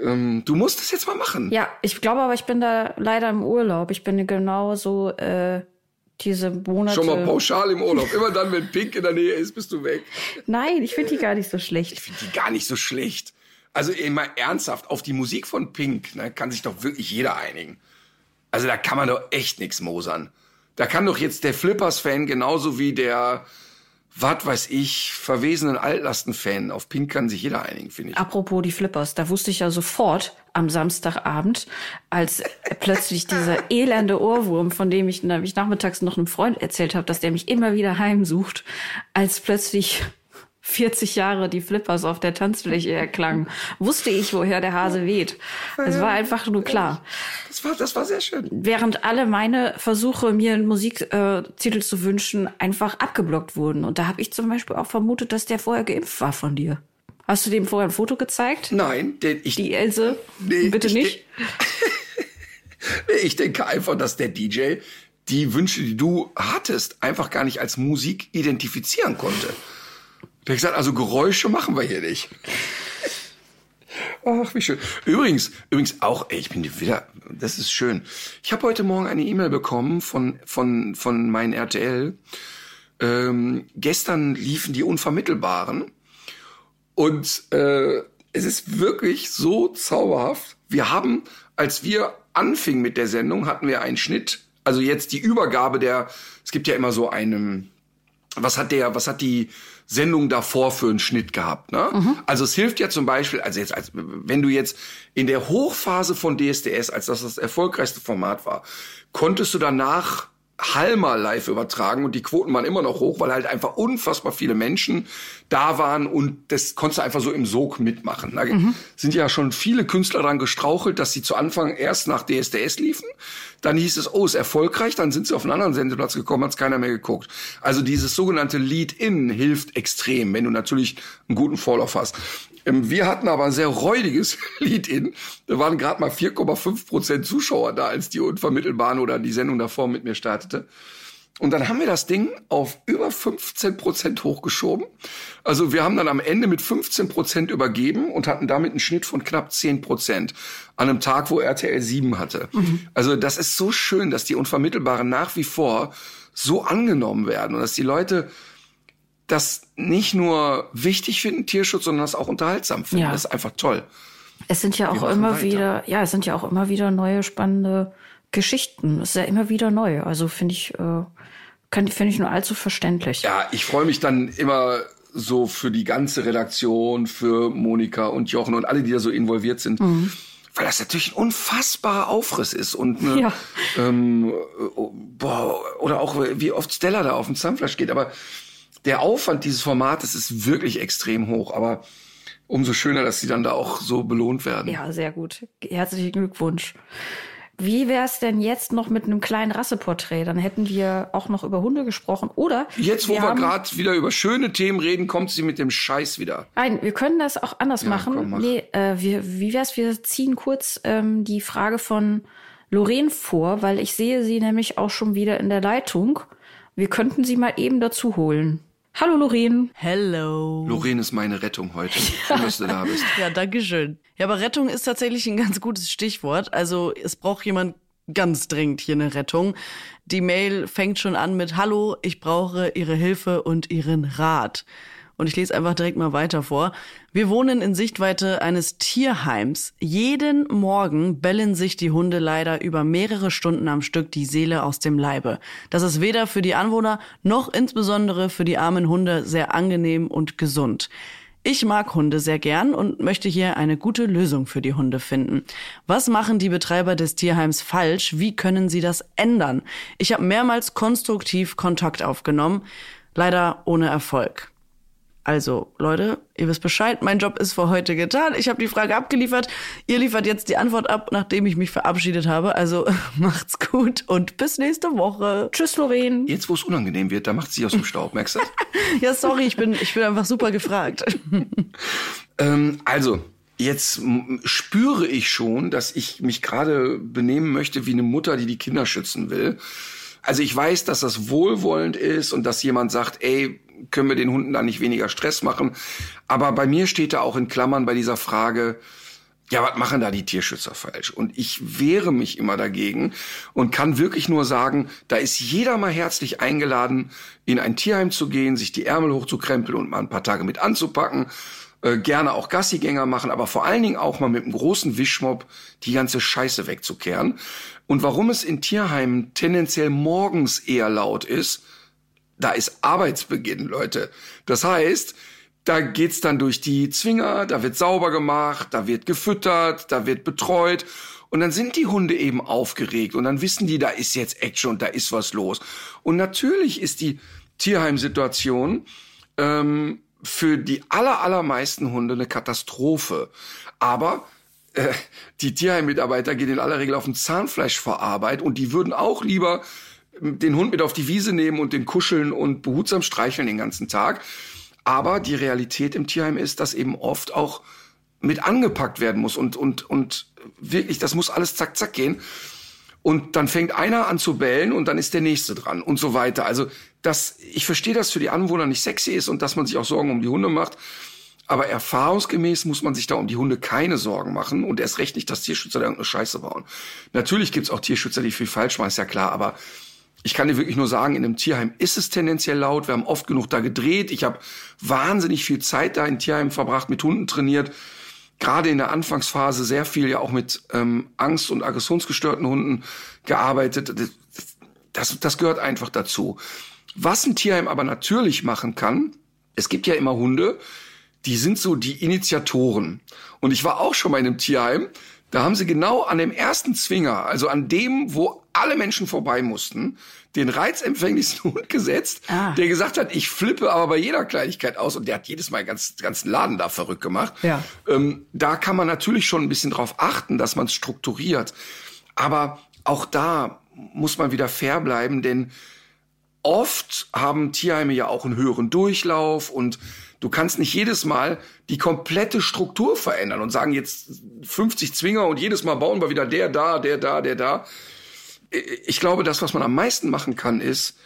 ähm, du musst es jetzt mal machen. Ja, ich glaube aber, ich bin da leider im Urlaub. Ich bin genau so äh, diese Monate. Schon mal pauschal im Urlaub. Immer dann, wenn Pink in der Nähe ist, bist du weg. Nein, ich finde die gar nicht so schlecht. Ich finde die gar nicht so schlecht. Also immer ernsthaft, auf die Musik von Pink ne, kann sich doch wirklich jeder einigen. Also da kann man doch echt nichts mosern. Da kann doch jetzt der Flippers-Fan genauso wie der, was weiß ich, verwesenen Altlasten-Fan. Auf Pink kann sich jeder einigen, finde ich. Apropos die Flippers, da wusste ich ja sofort am Samstagabend, als plötzlich dieser elende Ohrwurm, von dem ich nämlich nachmittags noch einem Freund erzählt habe, dass der mich immer wieder heimsucht, als plötzlich 40 Jahre die Flippers auf der Tanzfläche erklangen, wusste ich, woher der Hase weht. Es war einfach nur klar. Das war, das war sehr schön. Während alle meine Versuche, mir einen Musiktitel äh, Titel zu wünschen, einfach abgeblockt wurden. Und da habe ich zum Beispiel auch vermutet, dass der vorher geimpft war von dir. Hast du dem vorher ein Foto gezeigt? Nein, denn ich, Die Else? Nee, Bitte ich nicht? Nee, ich denke einfach, dass der DJ die Wünsche, die du hattest, einfach gar nicht als Musik identifizieren konnte. Der hat gesagt, also Geräusche machen wir hier nicht. Ach, wie schön. Übrigens, übrigens auch, ey, ich bin wieder, das ist schön. Ich habe heute Morgen eine E-Mail bekommen von, von, von meinen RTL. Ähm, gestern liefen die Unvermittelbaren. Und äh, es ist wirklich so zauberhaft. Wir haben, als wir anfingen mit der Sendung, hatten wir einen Schnitt. Also jetzt die Übergabe der, es gibt ja immer so einen, was hat der, was hat die Sendung davor für einen Schnitt gehabt, ne? Also es hilft ja zum Beispiel, also jetzt, als, wenn du jetzt in der Hochphase von DSDS, als das das erfolgreichste Format war, konntest du danach Halma live übertragen und die Quoten waren immer noch hoch, weil halt einfach unfassbar viele Menschen da waren und das konntest du einfach so im Sog mitmachen. Da sind ja schon viele Künstler dran gestrauchelt, dass sie zu Anfang erst nach DSDS liefen. Dann hieß es, oh, ist erfolgreich, dann sind sie auf einen anderen Sendeplatz gekommen, hat's keiner mehr geguckt. Also dieses sogenannte Lead-In hilft extrem, wenn du natürlich einen guten Vorlauf hast. Ähm, Wir hatten aber ein sehr räudiges Lead-In. Da waren gerade mal 4,5 Prozent Zuschauer da, als die Unvermittelbahn oder die Sendung davor mit mir startete. Und dann haben wir das Ding auf über 15 Prozent hochgeschoben. Also wir haben dann am Ende mit 15 Prozent übergeben und hatten damit einen Schnitt von knapp 10 Prozent an einem Tag, wo RTL 7 hatte. Also das ist so schön, dass die Unvermittelbaren nach wie vor so angenommen werden und dass die Leute das nicht nur wichtig finden, Tierschutz, sondern das auch unterhaltsam finden. Ja. Das ist einfach toll. Es sind ja auch immer weiter. wieder, ja, es sind ja auch immer wieder neue spannende Geschichten. Es ist ja immer wieder neu. Also finde ich, äh, kann- finde ich nur allzu verständlich. Ja, ich freue mich dann immer so für die ganze Redaktion, für Monika und Jochen und alle, die da so involviert sind. Weil das natürlich ein unfassbarer Aufriss ist und eine, Ja. ähm, oh, boah, oder auch wie oft Stella da auf dem Zahnfleisch geht. Aber der Aufwand dieses Formates ist wirklich extrem hoch. Aber umso schöner, dass sie dann da auch so belohnt werden. Ja, sehr gut. Herzlichen Glückwunsch. Wie wäre es denn jetzt noch mit einem kleinen Rasseporträt? Dann hätten wir auch noch über Hunde gesprochen. Oder Jetzt, wo wir, haben- gerade wieder über schöne Themen reden, kommt sie mit dem Scheiß wieder. Nein, wir können das auch anders machen. komm, mach. Nee, äh, wir, wie wär's, wir ziehen kurz ähm, die Frage von Lorraine vor, weil ich sehe sie nämlich auch schon wieder in der Leitung. Wir könnten sie mal eben dazu holen. Hallo Lorraine. Hello. Lorraine ist meine Rettung heute. Schön, dass du da bist. Ja, danke schön. Ja, aber Rettung ist tatsächlich ein ganz gutes Stichwort. Also es braucht jemand ganz dringend hier eine Rettung. Die Mail fängt schon an mit Hallo, ich brauche Ihre Hilfe und Ihren Rat. Und ich lese einfach direkt mal weiter vor. Wir wohnen in Sichtweite eines Tierheims. Jeden Morgen bellen sich die Hunde leider über mehrere Stunden am Stück die Seele aus dem Leibe. Das ist weder für die Anwohner noch insbesondere für die armen Hunde sehr angenehm und gesund. Ich mag Hunde sehr gern und möchte hier eine gute Lösung für die Hunde finden. Was machen die Betreiber des Tierheims falsch? Wie können sie das ändern? Ich habe mehrmals konstruktiv Kontakt aufgenommen, leider ohne Erfolg. Also, Leute, ihr wisst Bescheid, mein Job ist für heute getan. Ich habe die Frage abgeliefert. Ihr liefert jetzt die Antwort ab, nachdem ich mich verabschiedet habe. Also macht's gut und bis nächste Woche. Tschüss Lorraine. Jetzt, wo es unangenehm wird, da macht sie aus dem Staub, merkst du? das? Ja, sorry, ich bin, ich bin einfach super gefragt. ähm, also, jetzt spüre ich schon, dass ich mich gerade benehmen möchte wie eine Mutter, die die Kinder schützen will. Also ich weiß, dass das wohlwollend ist und dass jemand sagt, ey, können wir den Hunden da nicht weniger Stress machen? Aber bei mir steht da auch in Klammern bei dieser Frage, ja, was machen da die Tierschützer falsch? Und ich wehre mich immer dagegen und kann wirklich nur sagen, da ist jeder mal herzlich eingeladen, in ein Tierheim zu gehen, sich die Ärmel hochzukrempeln und mal ein paar Tage mit anzupacken. Äh, gerne auch Gassigänger machen, aber vor allen Dingen auch mal mit einem großen Wischmopp die ganze Scheiße wegzukehren. Und warum es in Tierheimen tendenziell morgens eher laut ist, da ist Arbeitsbeginn, Leute. Das heißt, da geht's dann durch die Zwinger, da wird sauber gemacht, da wird gefüttert, da wird betreut. Und dann sind die Hunde eben aufgeregt und dann wissen die, da ist jetzt Action und da ist was los. Und natürlich ist die Tierheimsituation ähm, für die aller, allermeisten Hunde eine Katastrophe. Aber äh, die Tierheimmitarbeiter gehen in aller Regel auf ein Zahnfleisch vor Arbeit und die würden auch lieber den Hund mit auf die Wiese nehmen und den kuscheln und behutsam streicheln den ganzen Tag. Aber die Realität im Tierheim ist, dass eben oft auch mit angepackt werden muss und, und, und wirklich, das muss alles zack, zack gehen. Und dann fängt einer an zu bellen und dann ist der nächste dran und so weiter. Also das, ich verstehe, dass für die Anwohner nicht sexy ist und dass man sich auch Sorgen um die Hunde macht. Aber erfahrungsgemäß muss man sich da um die Hunde keine Sorgen machen und erst recht nicht, dass Tierschützer da irgendeine Scheiße bauen. Natürlich gibt's auch Tierschützer, die viel falsch machen, ist ja klar, aber ich kann dir wirklich nur sagen, in einem Tierheim ist es tendenziell laut. Wir haben oft genug da gedreht. Ich habe wahnsinnig viel Zeit da in Tierheim verbracht, mit Hunden trainiert. Gerade in der Anfangsphase sehr viel ja auch mit ähm, Angst- und aggressionsgestörten Hunden gearbeitet. Das, das, gehört einfach dazu. Was ein Tierheim aber natürlich machen kann, es gibt ja immer Hunde, die sind so die Initiatoren. Und ich war auch schon mal in einem Tierheim, da haben sie genau an dem ersten Zwinger, also an dem, wo alle Menschen vorbei mussten, den reizempfänglichsten Hund gesetzt, Ah. der gesagt hat, ich flippe aber bei jeder Kleinigkeit aus und der hat jedes Mal den ganzen, ganzen Laden da verrückt gemacht. Ja. Ähm, da kann man natürlich schon ein bisschen drauf achten, dass man es strukturiert. Aber auch da muss man wieder fair bleiben, denn oft haben Tierheime ja auch einen höheren Durchlauf und du kannst nicht jedes Mal die komplette Struktur verändern und sagen jetzt 50 Zwinger und jedes Mal bauen wir wieder der da, der da, der da. Ich glaube, das, was man am meisten machen kann, ist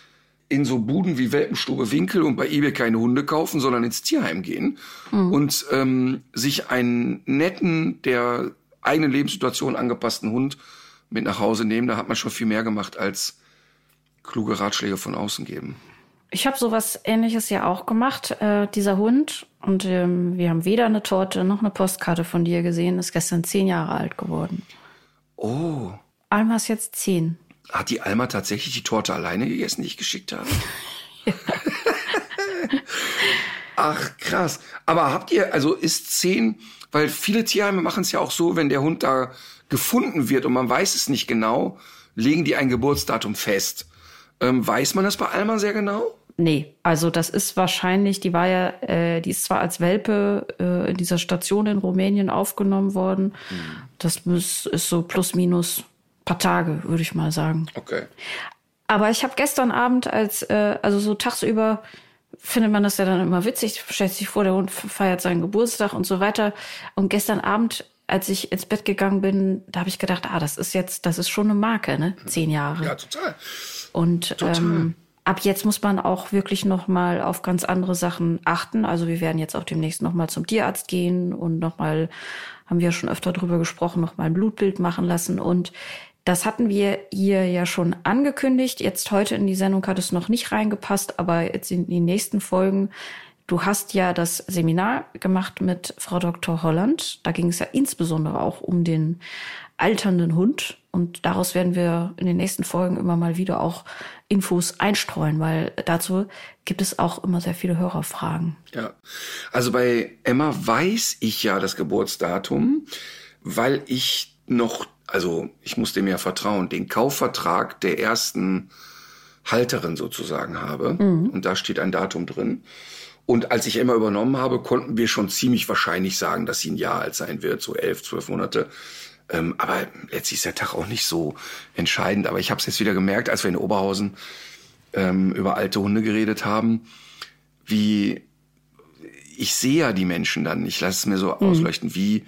in so Buden wie Welpenstube Winkel und bei eBay keine Hunde kaufen, sondern ins Tierheim gehen und ähm, sich einen netten, der eigenen Lebenssituation angepassten Hund mit nach Hause nehmen. Da hat man schon viel mehr gemacht als kluge Ratschläge von außen geben. Ich habe sowas ähnliches ja auch gemacht. Äh, dieser Hund, und ähm, wir haben weder eine Torte noch eine Postkarte von dir gesehen, ist gestern zehn Jahre alt geworden. Oh, Alma ist jetzt zehn. hat die Alma tatsächlich die Torte alleine gegessen, die ich geschickt habe? Ach, krass. Aber habt ihr, also ist zehn, weil viele Tierheime machen es ja auch so, wenn der Hund da gefunden wird und man weiß es nicht genau, legen die ein Geburtsdatum fest. Ähm, weiß man das bei Alma sehr genau? Nee, also das ist wahrscheinlich, die war ja, äh, die ist zwar als Welpe äh, in dieser Station in Rumänien aufgenommen worden. Das muss, ist so plus minus paar Tage, würde ich mal sagen. Okay. Aber ich habe gestern Abend als, äh, also so tagsüber findet man das ja dann immer witzig, stellt sich vor, der Hund feiert seinen Geburtstag und so weiter. Und gestern Abend, als ich ins Bett gegangen bin, da habe ich gedacht, ah, das ist jetzt, das ist schon eine Marke, ne? Zehn Jahre. Ja, total. Und ähm, ab jetzt muss man auch wirklich noch mal auf ganz andere Sachen achten. Also wir werden jetzt auch demnächst noch mal zum Tierarzt gehen und noch mal, haben wir schon öfter drüber gesprochen, noch mal ein Blutbild machen lassen. Und das hatten wir hier ja schon angekündigt. Jetzt heute in die Sendung hat es noch nicht reingepasst, aber jetzt in die nächsten Folgen. Du hast ja das Seminar gemacht mit Frau Dr. Holland. Da ging es ja insbesondere auch um den alternden Hund. Und daraus werden wir in den nächsten Folgen immer mal wieder auch Infos einstreuen, weil dazu gibt es auch immer sehr viele Hörerfragen. Ja. Also bei Emma weiß ich ja das Geburtsdatum, weil ich noch also ich muss dem ja vertrauen, den Kaufvertrag der ersten Halterin sozusagen habe. Mhm. Und da steht ein Datum drin. Und als ich Emma übernommen habe, konnten wir schon ziemlich wahrscheinlich sagen, dass sie ein Jahr alt sein wird, so elf, zwölf Monate. Ähm, aber letztlich ist der Tag auch nicht so entscheidend. Aber ich habe es jetzt wieder gemerkt, als wir in Oberhausen ähm, über alte Hunde geredet haben, wie ich sehe ja die Menschen dann, ich lasse es mir so mhm. ausleuchten, wie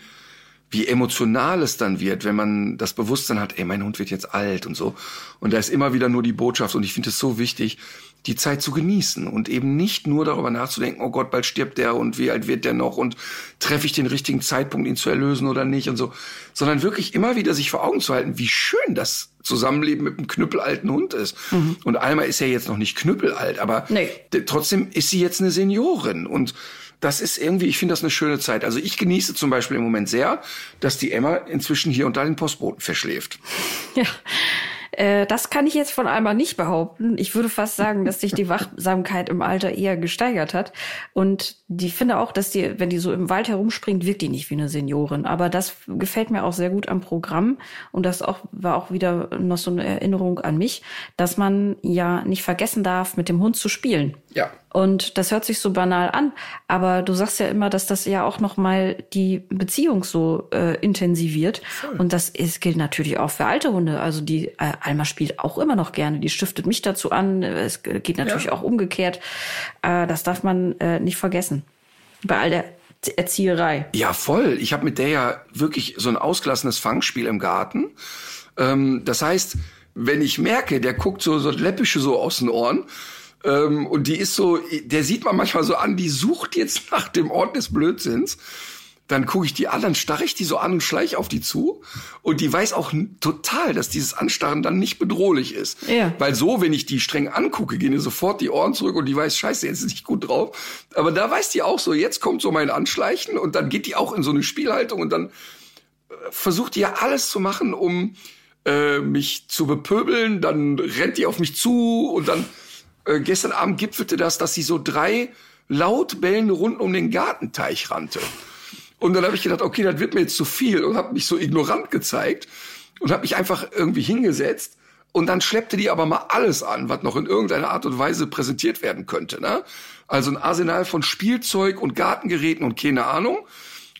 wie emotional es dann wird, wenn man das Bewusstsein hat, ey, mein Hund wird jetzt alt und so. Und da ist immer wieder nur die Botschaft und ich finde es so wichtig, die Zeit zu genießen und eben nicht nur darüber nachzudenken, oh Gott, bald stirbt der und wie alt wird der noch und treffe ich den richtigen Zeitpunkt, ihn zu erlösen oder nicht und so, sondern wirklich immer wieder sich vor Augen zu halten, wie schön das Zusammenleben mit einem knüppelalten Hund ist. Mhm. Und Alma ist ja jetzt noch nicht knüppelalt, aber nee. trotzdem ist sie jetzt eine Seniorin und das ist irgendwie, ich finde das eine schöne Zeit. Also ich genieße zum Beispiel im Moment sehr, dass die Emma inzwischen hier und da den Postboten verschläft. Ja. Äh, das kann ich jetzt von einmal nicht behaupten. Ich würde fast sagen, dass sich die Wachsamkeit im Alter eher gesteigert hat. Und die finde auch, dass die, wenn die so im Wald herumspringt, wirkt die nicht wie eine Seniorin. Aber das gefällt mir auch sehr gut am Programm. Und das auch, war auch wieder noch so eine Erinnerung an mich, dass man ja nicht vergessen darf, mit dem Hund zu spielen. Ja. Und das hört sich so banal an, aber du sagst ja immer, dass das ja auch noch mal die Beziehung so äh, intensiviert. Voll. Und das ist, gilt natürlich auch für alte Hunde. Also die äh, Alma spielt auch immer noch gerne. Die stiftet mich dazu an. Es geht natürlich ja. auch umgekehrt. Äh, das darf man äh, nicht vergessen. Bei all der Erzieherei. Ja, voll. Ich habe mit der ja wirklich so ein ausgelassenes Fangspiel im Garten. Ähm, das heißt, wenn ich merke, der guckt so, so läppische so aus den Ohren, ähm, und die ist so, der sieht man manchmal so an, die sucht jetzt nach dem Ort des Blödsinns. Dann gucke ich die an, dann starre ich die so an und schleiche auf die zu. Und die weiß auch total, dass dieses Anstarren dann nicht bedrohlich ist. Ja. Weil so, wenn ich die streng angucke, gehen ihr sofort die Ohren zurück und die weiß, scheiße, jetzt ist nicht gut drauf. Aber da weiß die auch so, jetzt kommt so mein Anschleichen und dann geht die auch in so eine Spielhaltung und dann äh, versucht die ja alles zu machen, um äh, mich zu bepöbeln. Dann rennt die auf mich zu und dann äh, gestern Abend gipfelte das, dass sie so drei laut bellende Runden um den Gartenteich rannte. Und dann habe ich gedacht, okay, das wird mir jetzt zu viel und habe mich so ignorant gezeigt und habe mich einfach irgendwie hingesetzt. Und dann schleppte die aber mal alles an, was noch in irgendeiner Art und Weise präsentiert werden könnte. Ne? Also ein Arsenal von Spielzeug und Gartengeräten und keine Ahnung.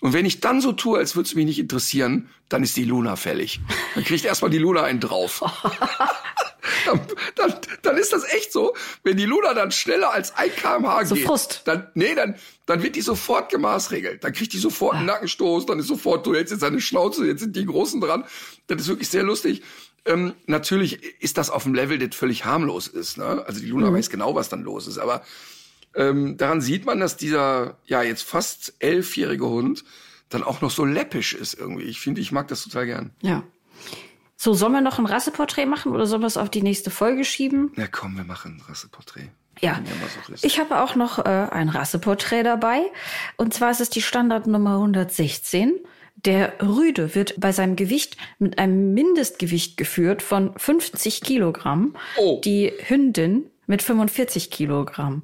Und wenn ich dann so tue, als würde es mich nicht interessieren, dann ist die Luna fällig. Dann kriegt erstmal die Luna einen drauf. dann, dann, dann ist das echt so, wenn die Luna dann schneller als 1 kmh so geht, Frust. dann, nee, dann, dann wird die sofort gemaßregelt. Dann kriegt die sofort einen Nackenstoß, dann ist sofort, du hältst jetzt deine Schnauze, jetzt sind die Großen dran. Das ist wirklich sehr lustig. Ähm, natürlich ist das auf dem Level, das völlig harmlos ist. Ne? Also die Luna mhm. weiß genau, was dann los ist. Aber ähm, daran sieht man, dass dieser ja jetzt fast elfjährige Hund dann auch noch so läppisch ist irgendwie. Ich finde, ich mag das total gern. Ja. So, sollen wir noch ein Rasseporträt machen oder sollen wir es auf die nächste Folge schieben? Na komm, wir machen ein Rasseporträt. Ja, ich habe auch noch äh, ein Rasseporträt dabei. Und zwar ist es die Standardnummer 116. Der Rüde wird bei seinem Gewicht mit einem Mindestgewicht geführt von 50 Kilogramm. Oh. Die Hündin mit 45 Kilogramm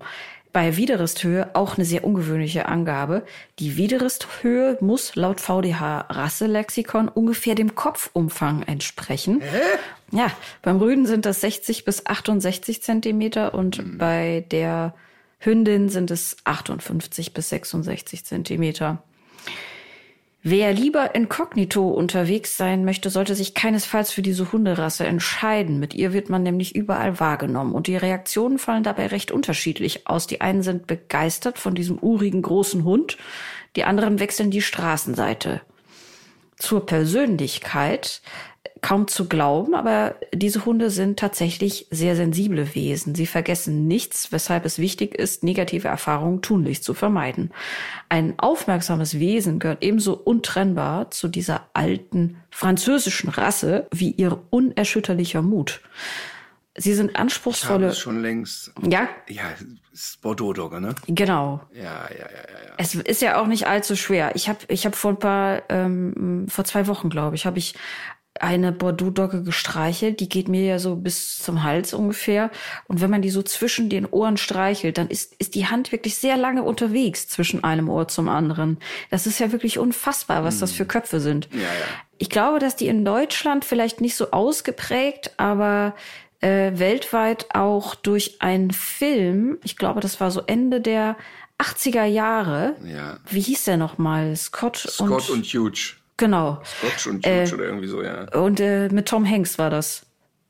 bei Widerristhöhe auch eine sehr ungewöhnliche Angabe. Die Widerristhöhe muss laut VDH Rasselexikon ungefähr dem Kopfumfang entsprechen. Hä? Ja, beim Rüden sind das 60 bis 68 Zentimeter und hm. bei der Hündin sind es 58 bis 66 Zentimeter. Wer lieber inkognito unterwegs sein möchte, sollte sich keinesfalls für diese Hunderasse entscheiden. Mit ihr wird man nämlich überall wahrgenommen und die Reaktionen fallen dabei recht unterschiedlich aus. Die einen sind begeistert von diesem urigen großen Hund, die anderen wechseln die Straßenseite. Zur Persönlichkeit kaum zu glauben, aber diese Hunde sind tatsächlich sehr sensible Wesen. Sie vergessen nichts, weshalb es wichtig ist, negative Erfahrungen tunlichst zu vermeiden. Ein aufmerksames Wesen gehört ebenso untrennbar zu dieser alten französischen Rasse wie ihr unerschütterlicher Mut. Sie sind anspruchsvolle. Das schon längst. Ja. Ja, ist Bordeaux-Dogge, ne? Genau. Ja, ja, ja, ja. ja. Es ist ja auch nicht allzu schwer. Ich habe ich hab vor ein paar, ähm, vor zwei Wochen, glaube ich, habe ich eine Bordeaux-Dogge gestreichelt. Die geht mir ja so bis zum Hals ungefähr. Und wenn man die so zwischen den Ohren streichelt, dann ist, ist die Hand wirklich sehr lange unterwegs zwischen einem Ohr zum anderen. Das ist ja wirklich unfassbar, was das für Köpfe sind. Ja, ja. Ich glaube, dass die in Deutschland vielleicht nicht so ausgeprägt, aber äh, weltweit auch durch einen Film, ich glaube, das war so Ende der 80er Jahre. Ja. Wie hieß der nochmal? Scott, Scott und, Huge. Genau. Scotch und Huge oder irgendwie so, ja. Und äh, mit Tom Hanks war das.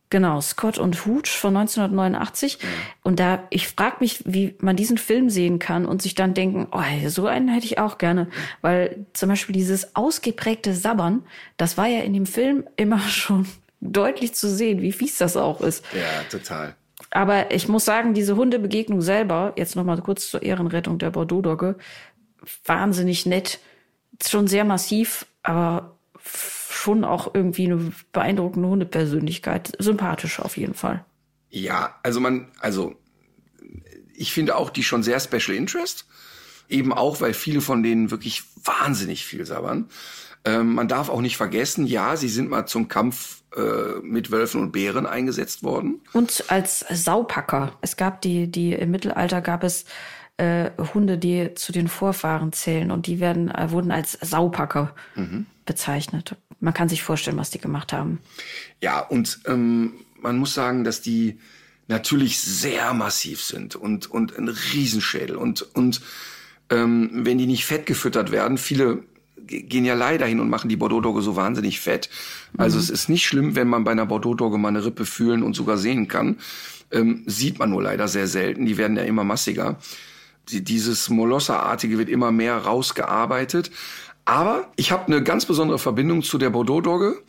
Genau, Scott und Hooch von 1989. Und da, ich frage mich, wie man diesen Film sehen kann und sich dann denken, oh, so einen hätte ich auch gerne. Weil zum Beispiel dieses ausgeprägte Sabbern, das war ja in dem Film immer schon deutlich zu sehen, wie fies das auch ist. Ja, total. Aber ich muss sagen, diese Hundebegegnung selber, jetzt nochmal kurz zur Ehrenrettung der Bordeaux-Dogge, wahnsinnig nett, schon sehr massiv, aber schon auch irgendwie eine beeindruckende Hundepersönlichkeit. Sympathisch auf jeden Fall. Ja, also man, also ich finde auch die schon sehr Special Interest. Eben auch, weil viele von denen wirklich wahnsinnig viel sabbern. Ähm, man darf auch nicht vergessen, ja, sie sind mal zum Kampf äh, mit Wölfen und Bären eingesetzt worden. Und als Saupacker. Es gab die, die im Mittelalter gab es äh, Hunde, die zu den Vorfahren zählen und die werden, äh, wurden als Saupacker bezeichnet. Man kann sich vorstellen, was die gemacht haben. Ja, und ähm, man muss sagen, dass die natürlich sehr massiv sind und, und ein Riesenschädel. Und, und ähm, wenn die nicht fett gefüttert werden, viele ge- gehen ja leider hin und machen die Bordeaux-Dogge so wahnsinnig fett. Also es ist nicht schlimm, wenn man bei einer Bordeaux-Dogge mal eine Rippe fühlen und sogar sehen kann. Ähm, sieht man nur leider sehr selten. Die werden ja immer massiger. Die, dieses Molosser-artige wird immer mehr rausgearbeitet. Aber ich habe eine ganz besondere Verbindung zu der Bordeaux-Dogge.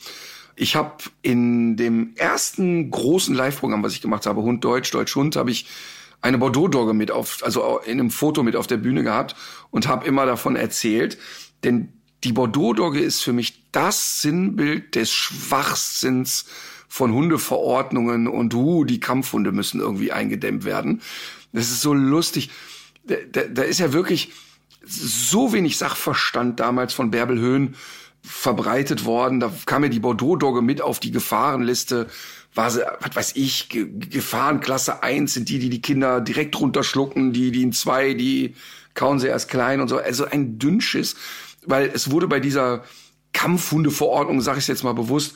Ich habe in dem ersten großen Live-Programm, was ich gemacht habe, Hund Deutsch, Deutsch Hund, habe ich eine Bordeaux-Dogge mit auf, also in einem Foto mit auf der Bühne gehabt und habe immer davon erzählt. Denn die Bordeaux-Dogge ist für mich das Sinnbild des Schwachsinns von Hundeverordnungen und uh, die Kampfhunde müssen irgendwie eingedämmt werden. Das ist so lustig. Da, da, da ist ja wirklich so wenig Sachverstand damals von Bärbel Höhn verbreitet worden. Da kam ja die Bordeaux-Dogge mit auf die Gefahrenliste. War sie, was weiß ich, Ge Gefahrenklasse 1 sind die, die die Kinder direkt runterschlucken, die, die in zwei, die kauen sie erst klein und so. Also ein Dünnschiss, weil es wurde bei dieser Kampfhundeverordnung, sage ich jetzt mal bewusst,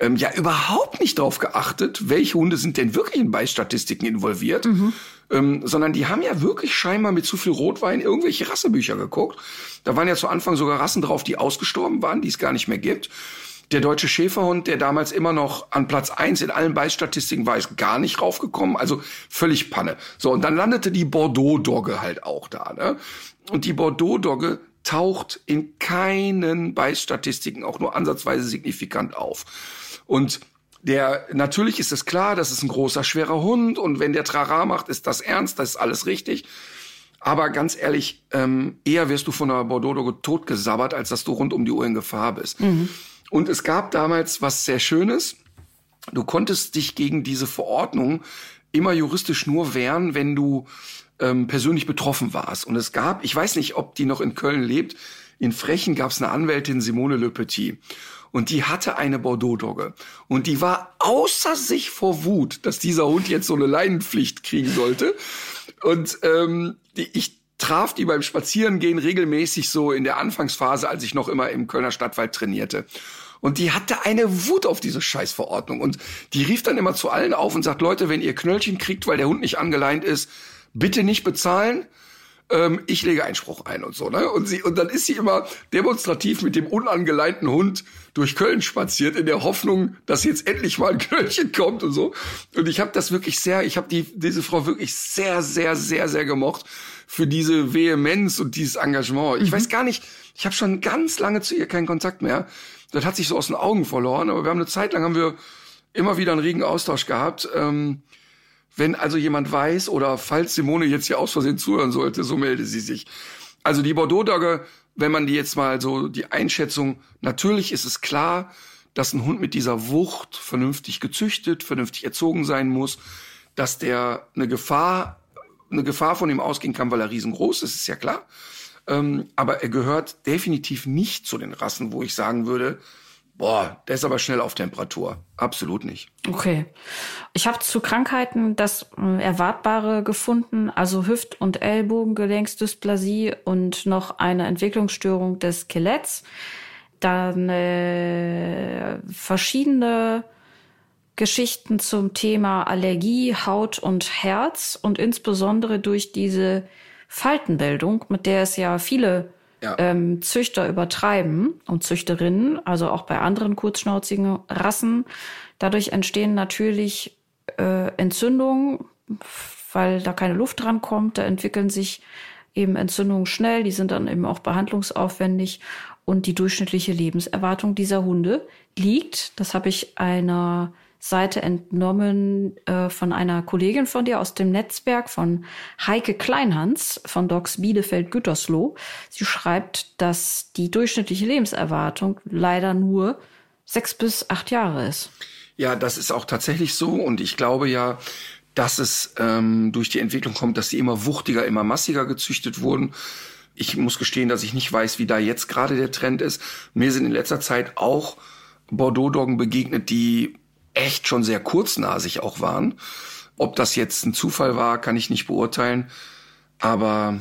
ähm, ja überhaupt nicht darauf geachtet, welche Hunde sind denn wirklich in Beistatistiken involviert, ähm, sondern die haben ja wirklich scheinbar mit zu viel Rotwein irgendwelche Rassebücher geguckt. Da waren ja zu Anfang sogar Rassen drauf, die ausgestorben waren, die es gar nicht mehr gibt. Der deutsche Schäferhund, der damals immer noch an Platz eins in allen Beistatistiken war, ist gar nicht raufgekommen. Also völlig Panne. So, und dann landete die Bordeaux-Dogge halt auch da. Ne? Und die Bordeaux-Dogge taucht in keinen Beistatistiken auch nur ansatzweise signifikant auf. Und der, natürlich ist es klar, das ist ein großer, schwerer Hund und wenn der Trara macht, ist das ernst, das ist alles richtig. Aber ganz ehrlich, ähm, eher wirst du von einer Bordeaux-Dogge totgesabbert, als dass du rund um die Uhr in Gefahr bist. Und es gab damals was sehr Schönes. Du konntest dich gegen diese Verordnung immer juristisch nur wehren, wenn du ähm, persönlich betroffen warst. Und es gab, ich weiß nicht, ob die noch in Köln lebt, in Frechen gab es eine Anwältin, Simone Le Petit. Und die hatte eine Bordeaux-Dogge. Und die war außer sich vor Wut, dass dieser Hund jetzt so eine Leinenpflicht kriegen sollte. Und ähm, die, ich traf die beim Spazierengehen regelmäßig so in der Anfangsphase, als ich noch immer im Kölner Stadtwald trainierte. Und die hatte eine Wut auf diese Scheißverordnung. Und die rief dann immer zu allen auf und sagt, Leute, wenn ihr Knöllchen kriegt, weil der Hund nicht angeleint ist, bitte nicht bezahlen. Ähm, ich lege Einspruch ein und so. Ne? Und, sie, und dann ist sie immer demonstrativ mit dem unangeleinten Hund durch Köln spaziert, in der Hoffnung, dass jetzt endlich mal ein Knöllchen kommt und so. Und ich habe das wirklich sehr, ich habe die, diese Frau wirklich sehr, sehr, sehr, sehr gemocht für diese Vehemenz und dieses Engagement. Ich mhm. weiß gar nicht, ich habe schon ganz lange zu ihr keinen Kontakt mehr. Das hat sich so aus den Augen verloren, aber wir haben eine Zeit lang haben wir immer wieder einen regen Austausch gehabt. Ähm, wenn also jemand weiß oder falls Simone jetzt hier aus Versehen zuhören sollte, so melde sie sich. Also die Bordeaux-Dogge, wenn man die jetzt mal so die Einschätzung, natürlich ist es klar, dass ein Hund mit dieser Wucht vernünftig gezüchtet, vernünftig erzogen sein muss, dass der eine Gefahr, eine Gefahr von ihm ausgehen kann, weil er riesengroß ist, ist ja klar. Ähm, aber er gehört definitiv nicht zu den Rassen, wo ich sagen würde, Boah, der ist aber schnell auf Temperatur. Absolut nicht. Okay. Ich habe zu Krankheiten das äh, Erwartbare gefunden, also Hüft- und Ellbogengelenksdysplasie und noch eine Entwicklungsstörung des Skeletts. Dann äh, verschiedene Geschichten zum Thema Allergie, Haut und Herz und insbesondere durch diese Faltenbildung, mit der es ja viele ähm, Züchter übertreiben und Züchterinnen, also auch bei anderen kurzschnauzigen Rassen. Dadurch entstehen natürlich äh, Entzündungen, weil da keine Luft dran kommt. Da entwickeln sich eben Entzündungen schnell, die sind dann eben auch behandlungsaufwendig. Und die durchschnittliche Lebenserwartung dieser Hunde liegt, das habe ich einer Seite entnommen äh, von einer Kollegin von dir aus dem Netzwerk von Heike Kleinhans von Docs Bielefeld Gütersloh. Sie schreibt, dass die durchschnittliche Lebenserwartung leider nur sechs bis acht Jahre ist. Ja, das ist auch tatsächlich so und ich glaube ja, dass es ähm, durch die Entwicklung kommt, dass sie immer wuchtiger, immer massiger gezüchtet wurden. Ich muss gestehen, dass ich nicht weiß, wie da jetzt gerade der Trend ist. Mir sind in letzter Zeit auch Bordeaux-Doggen begegnet, die echt schon sehr kurznasig auch waren. Ob das jetzt ein Zufall war, kann ich nicht beurteilen. Aber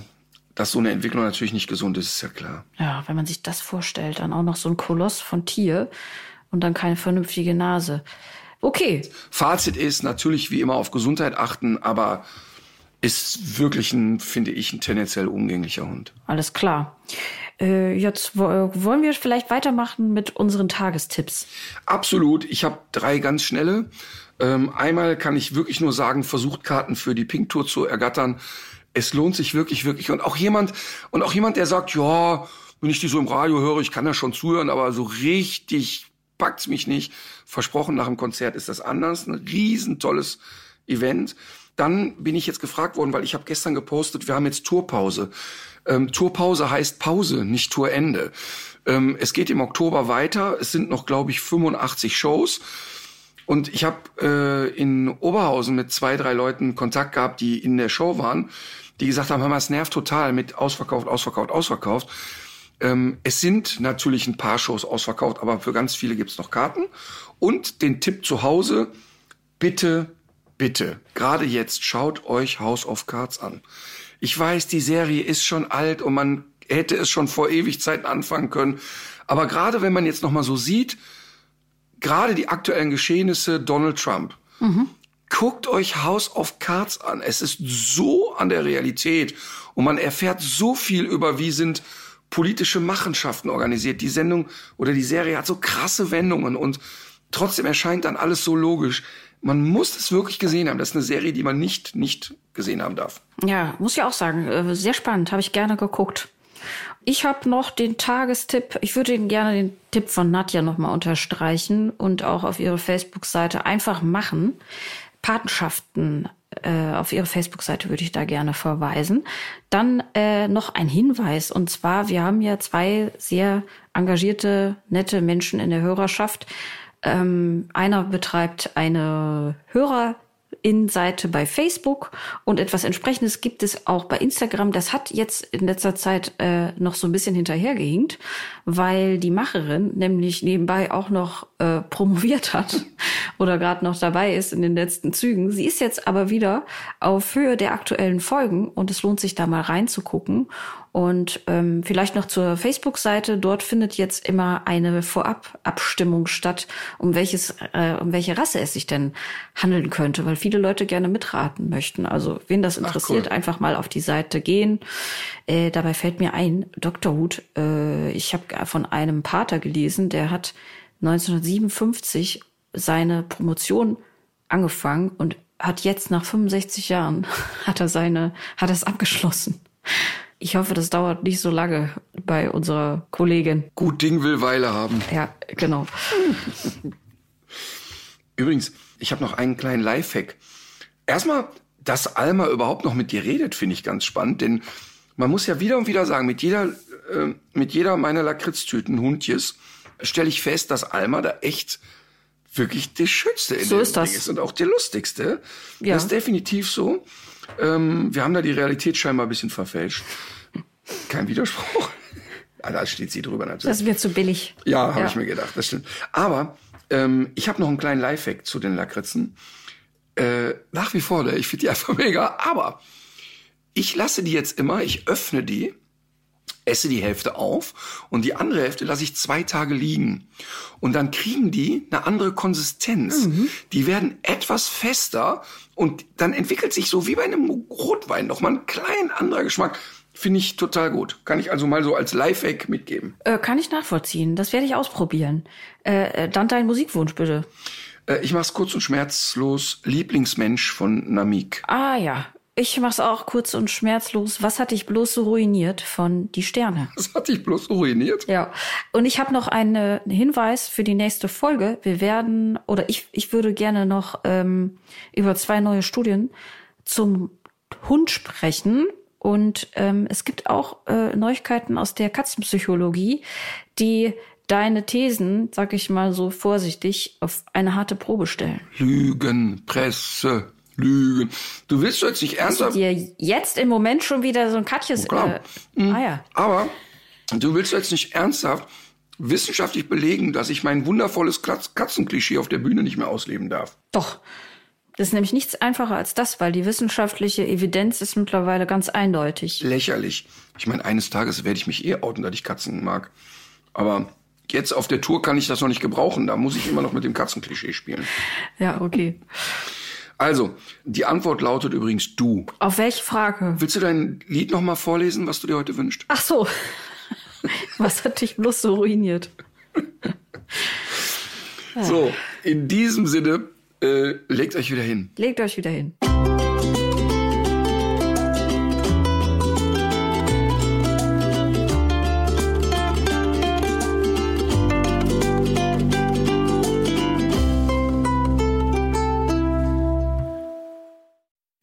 dass so eine Entwicklung natürlich nicht gesund ist, ist ja klar. Ja, wenn man sich das vorstellt, dann auch noch so ein Koloss von Tier und dann keine vernünftige Nase. Okay. Fazit ist natürlich wie immer auf Gesundheit achten, aber ist wirklich ein, finde ich, ein tendenziell umgänglicher Hund. Alles klar. Äh, jetzt wollen wir vielleicht weitermachen mit unseren Tagestipps. Absolut. Ich habe drei ganz schnelle. Ähm, einmal kann ich wirklich nur sagen, versucht Karten für die Pink Tour zu ergattern. Es lohnt sich wirklich, wirklich. Und auch jemand, und auch jemand, der sagt, ja, wenn ich die so im Radio höre, ich kann da schon zuhören, aber so richtig packt's mich nicht. Versprochen, nach dem Konzert ist das anders. Ein riesen tolles Event. Dann bin ich jetzt gefragt worden, weil ich habe gestern gepostet, wir haben jetzt Tourpause. Ähm, Tourpause heißt Pause, nicht Tourende. Ähm, es geht im Oktober weiter. Es sind noch, glaube ich, 85 Shows. Und ich habe äh, in Oberhausen mit zwei, drei Leuten Kontakt gehabt, die in der Show waren, die gesagt haben, hör mal, es nervt total mit ausverkauft, ausverkauft, ausverkauft. Ähm, es sind natürlich ein paar Shows ausverkauft, aber für ganz viele gibt's noch Karten. Und den Tipp zu Hause, bitte, bitte, gerade jetzt schaut euch House of Cards an. Ich weiß, die Serie ist schon alt und man hätte es schon vor Ewigzeiten anfangen können. Aber gerade wenn man jetzt noch mal so sieht, gerade die aktuellen Geschehnisse Donald Trump, mhm. guckt euch House of Cards an. Es ist so an der Realität und man erfährt so viel über, wie sind politische Machenschaften organisiert. Die Sendung oder die Serie hat so krasse Wendungen und trotzdem erscheint dann alles so logisch man muss es wirklich gesehen haben. Das ist eine Serie, die man nicht, nicht gesehen haben darf. Ja, muss ich auch sagen. Äh, sehr spannend, habe ich gerne geguckt. Ich habe noch den Tagestipp. Ich würde gerne den Tipp von Nadja nochmal unterstreichen und auch auf ihre Facebook-Seite einfach machen. Patenschaften äh, auf ihre Facebook-Seite würde ich da gerne verweisen. Dann äh, noch ein Hinweis und zwar, wir haben ja zwei sehr engagierte, nette Menschen in der Hörerschaft. Ähm, einer betreibt eine Hörer Seite bei Facebook und etwas entsprechendes gibt es auch bei Instagram. Das hat jetzt in letzter Zeit äh, noch so ein bisschen hinterhergehinkt, weil die Macherin nämlich nebenbei auch noch äh, promoviert hat oder gerade noch dabei ist in den letzten Zügen. Sie ist jetzt aber wieder auf Höhe der aktuellen Folgen und es lohnt sich da mal reinzugucken. Und ähm, vielleicht noch zur Facebook-Seite. Dort findet jetzt immer eine Vorab-Abstimmung statt, um welches, äh, um welche Rasse es sich denn handeln könnte, weil viele Leute gerne mitraten möchten. Also wen das interessiert, cool. einfach mal auf die Seite gehen. Äh, dabei fällt mir ein, Dr. Hut, äh, ich habe von einem Pater gelesen, der hat 1957 seine Promotion angefangen und hat jetzt nach 65 Jahren hat er seine hat es abgeschlossen. Ich hoffe, das dauert nicht so lange bei unserer Kollegin. Gut Ding will Weile haben. Ja, genau. Übrigens, ich habe noch einen kleinen Lifehack. Erstmal, dass Alma überhaupt noch mit dir redet, finde ich ganz spannend, denn man muss ja wieder und wieder sagen, mit jeder, äh, mit jeder meiner Lakritztüten Hundjes stelle ich fest, dass Alma da echt wirklich der Schönste in so ist das. Ist und auch der Lustigste. Ja. Das ist definitiv so. Ähm, wir haben da die Realität scheinbar ein bisschen verfälscht. Kein Widerspruch. Ah, da steht sie drüber natürlich. Das ist mir zu billig. Ja, habe Ja. ich mir gedacht, das stimmt. Aber ähm, ich habe noch einen kleinen Lifehack zu den Lakritzen. Äh, nach wie vor, ne? ich finde die einfach mega. Aber ich lasse die jetzt immer, ich öffne die, esse die Hälfte auf und die andere Hälfte lasse ich zwei Tage liegen. Und dann kriegen die eine andere Konsistenz. Die werden etwas fester und dann entwickelt sich so wie bei einem Rotwein noch mal ein klein anderer Geschmack. Finde ich total gut. Kann ich also mal so als Lifehack mitgeben. Äh, kann ich nachvollziehen. Das werde ich ausprobieren. Äh, äh, dann dein Musikwunsch bitte. Äh, ich mach's kurz und schmerzlos. Lieblingsmensch von Namik. Ah ja, ich mach's auch kurz und schmerzlos. Was hat dich bloß so ruiniert von Die Sterne? Das hat dich bloß ruiniert. Ja, und ich habe noch einen Hinweis für die nächste Folge. Wir werden, oder ich, ich würde gerne noch ähm, über zwei neue Studien zum Hund sprechen. Und ähm, es gibt auch äh, Neuigkeiten aus der Katzenpsychologie, die deine Thesen, sag ich mal so vorsichtig, auf eine harte Probe stellen. Lügen, Presse, Lügen. Du willst jetzt nicht ernsthaft. dir jetzt im Moment schon wieder so ein Katjes... klar. Äh, ah ja. Aber du willst jetzt nicht ernsthaft wissenschaftlich belegen, dass ich mein wundervolles Katz- Katzenklischee auf der Bühne nicht mehr ausleben darf. Doch. Das ist nämlich nichts einfacher als das, weil die wissenschaftliche Evidenz ist mittlerweile ganz eindeutig. Lächerlich. Ich meine, eines Tages werde ich mich eh outen, dass ich Katzen mag. Aber jetzt auf der Tour kann ich das noch nicht gebrauchen. Da muss ich immer noch mit dem Katzenklischee spielen. Ja, okay. Also, die Antwort lautet übrigens du. Auf welche Frage? Willst du dein Lied noch mal vorlesen, was du dir heute wünschst? Ach so. Was hat dich bloß so ruiniert? So, in diesem Sinne, äh, legt euch wieder hin. Legt euch wieder hin.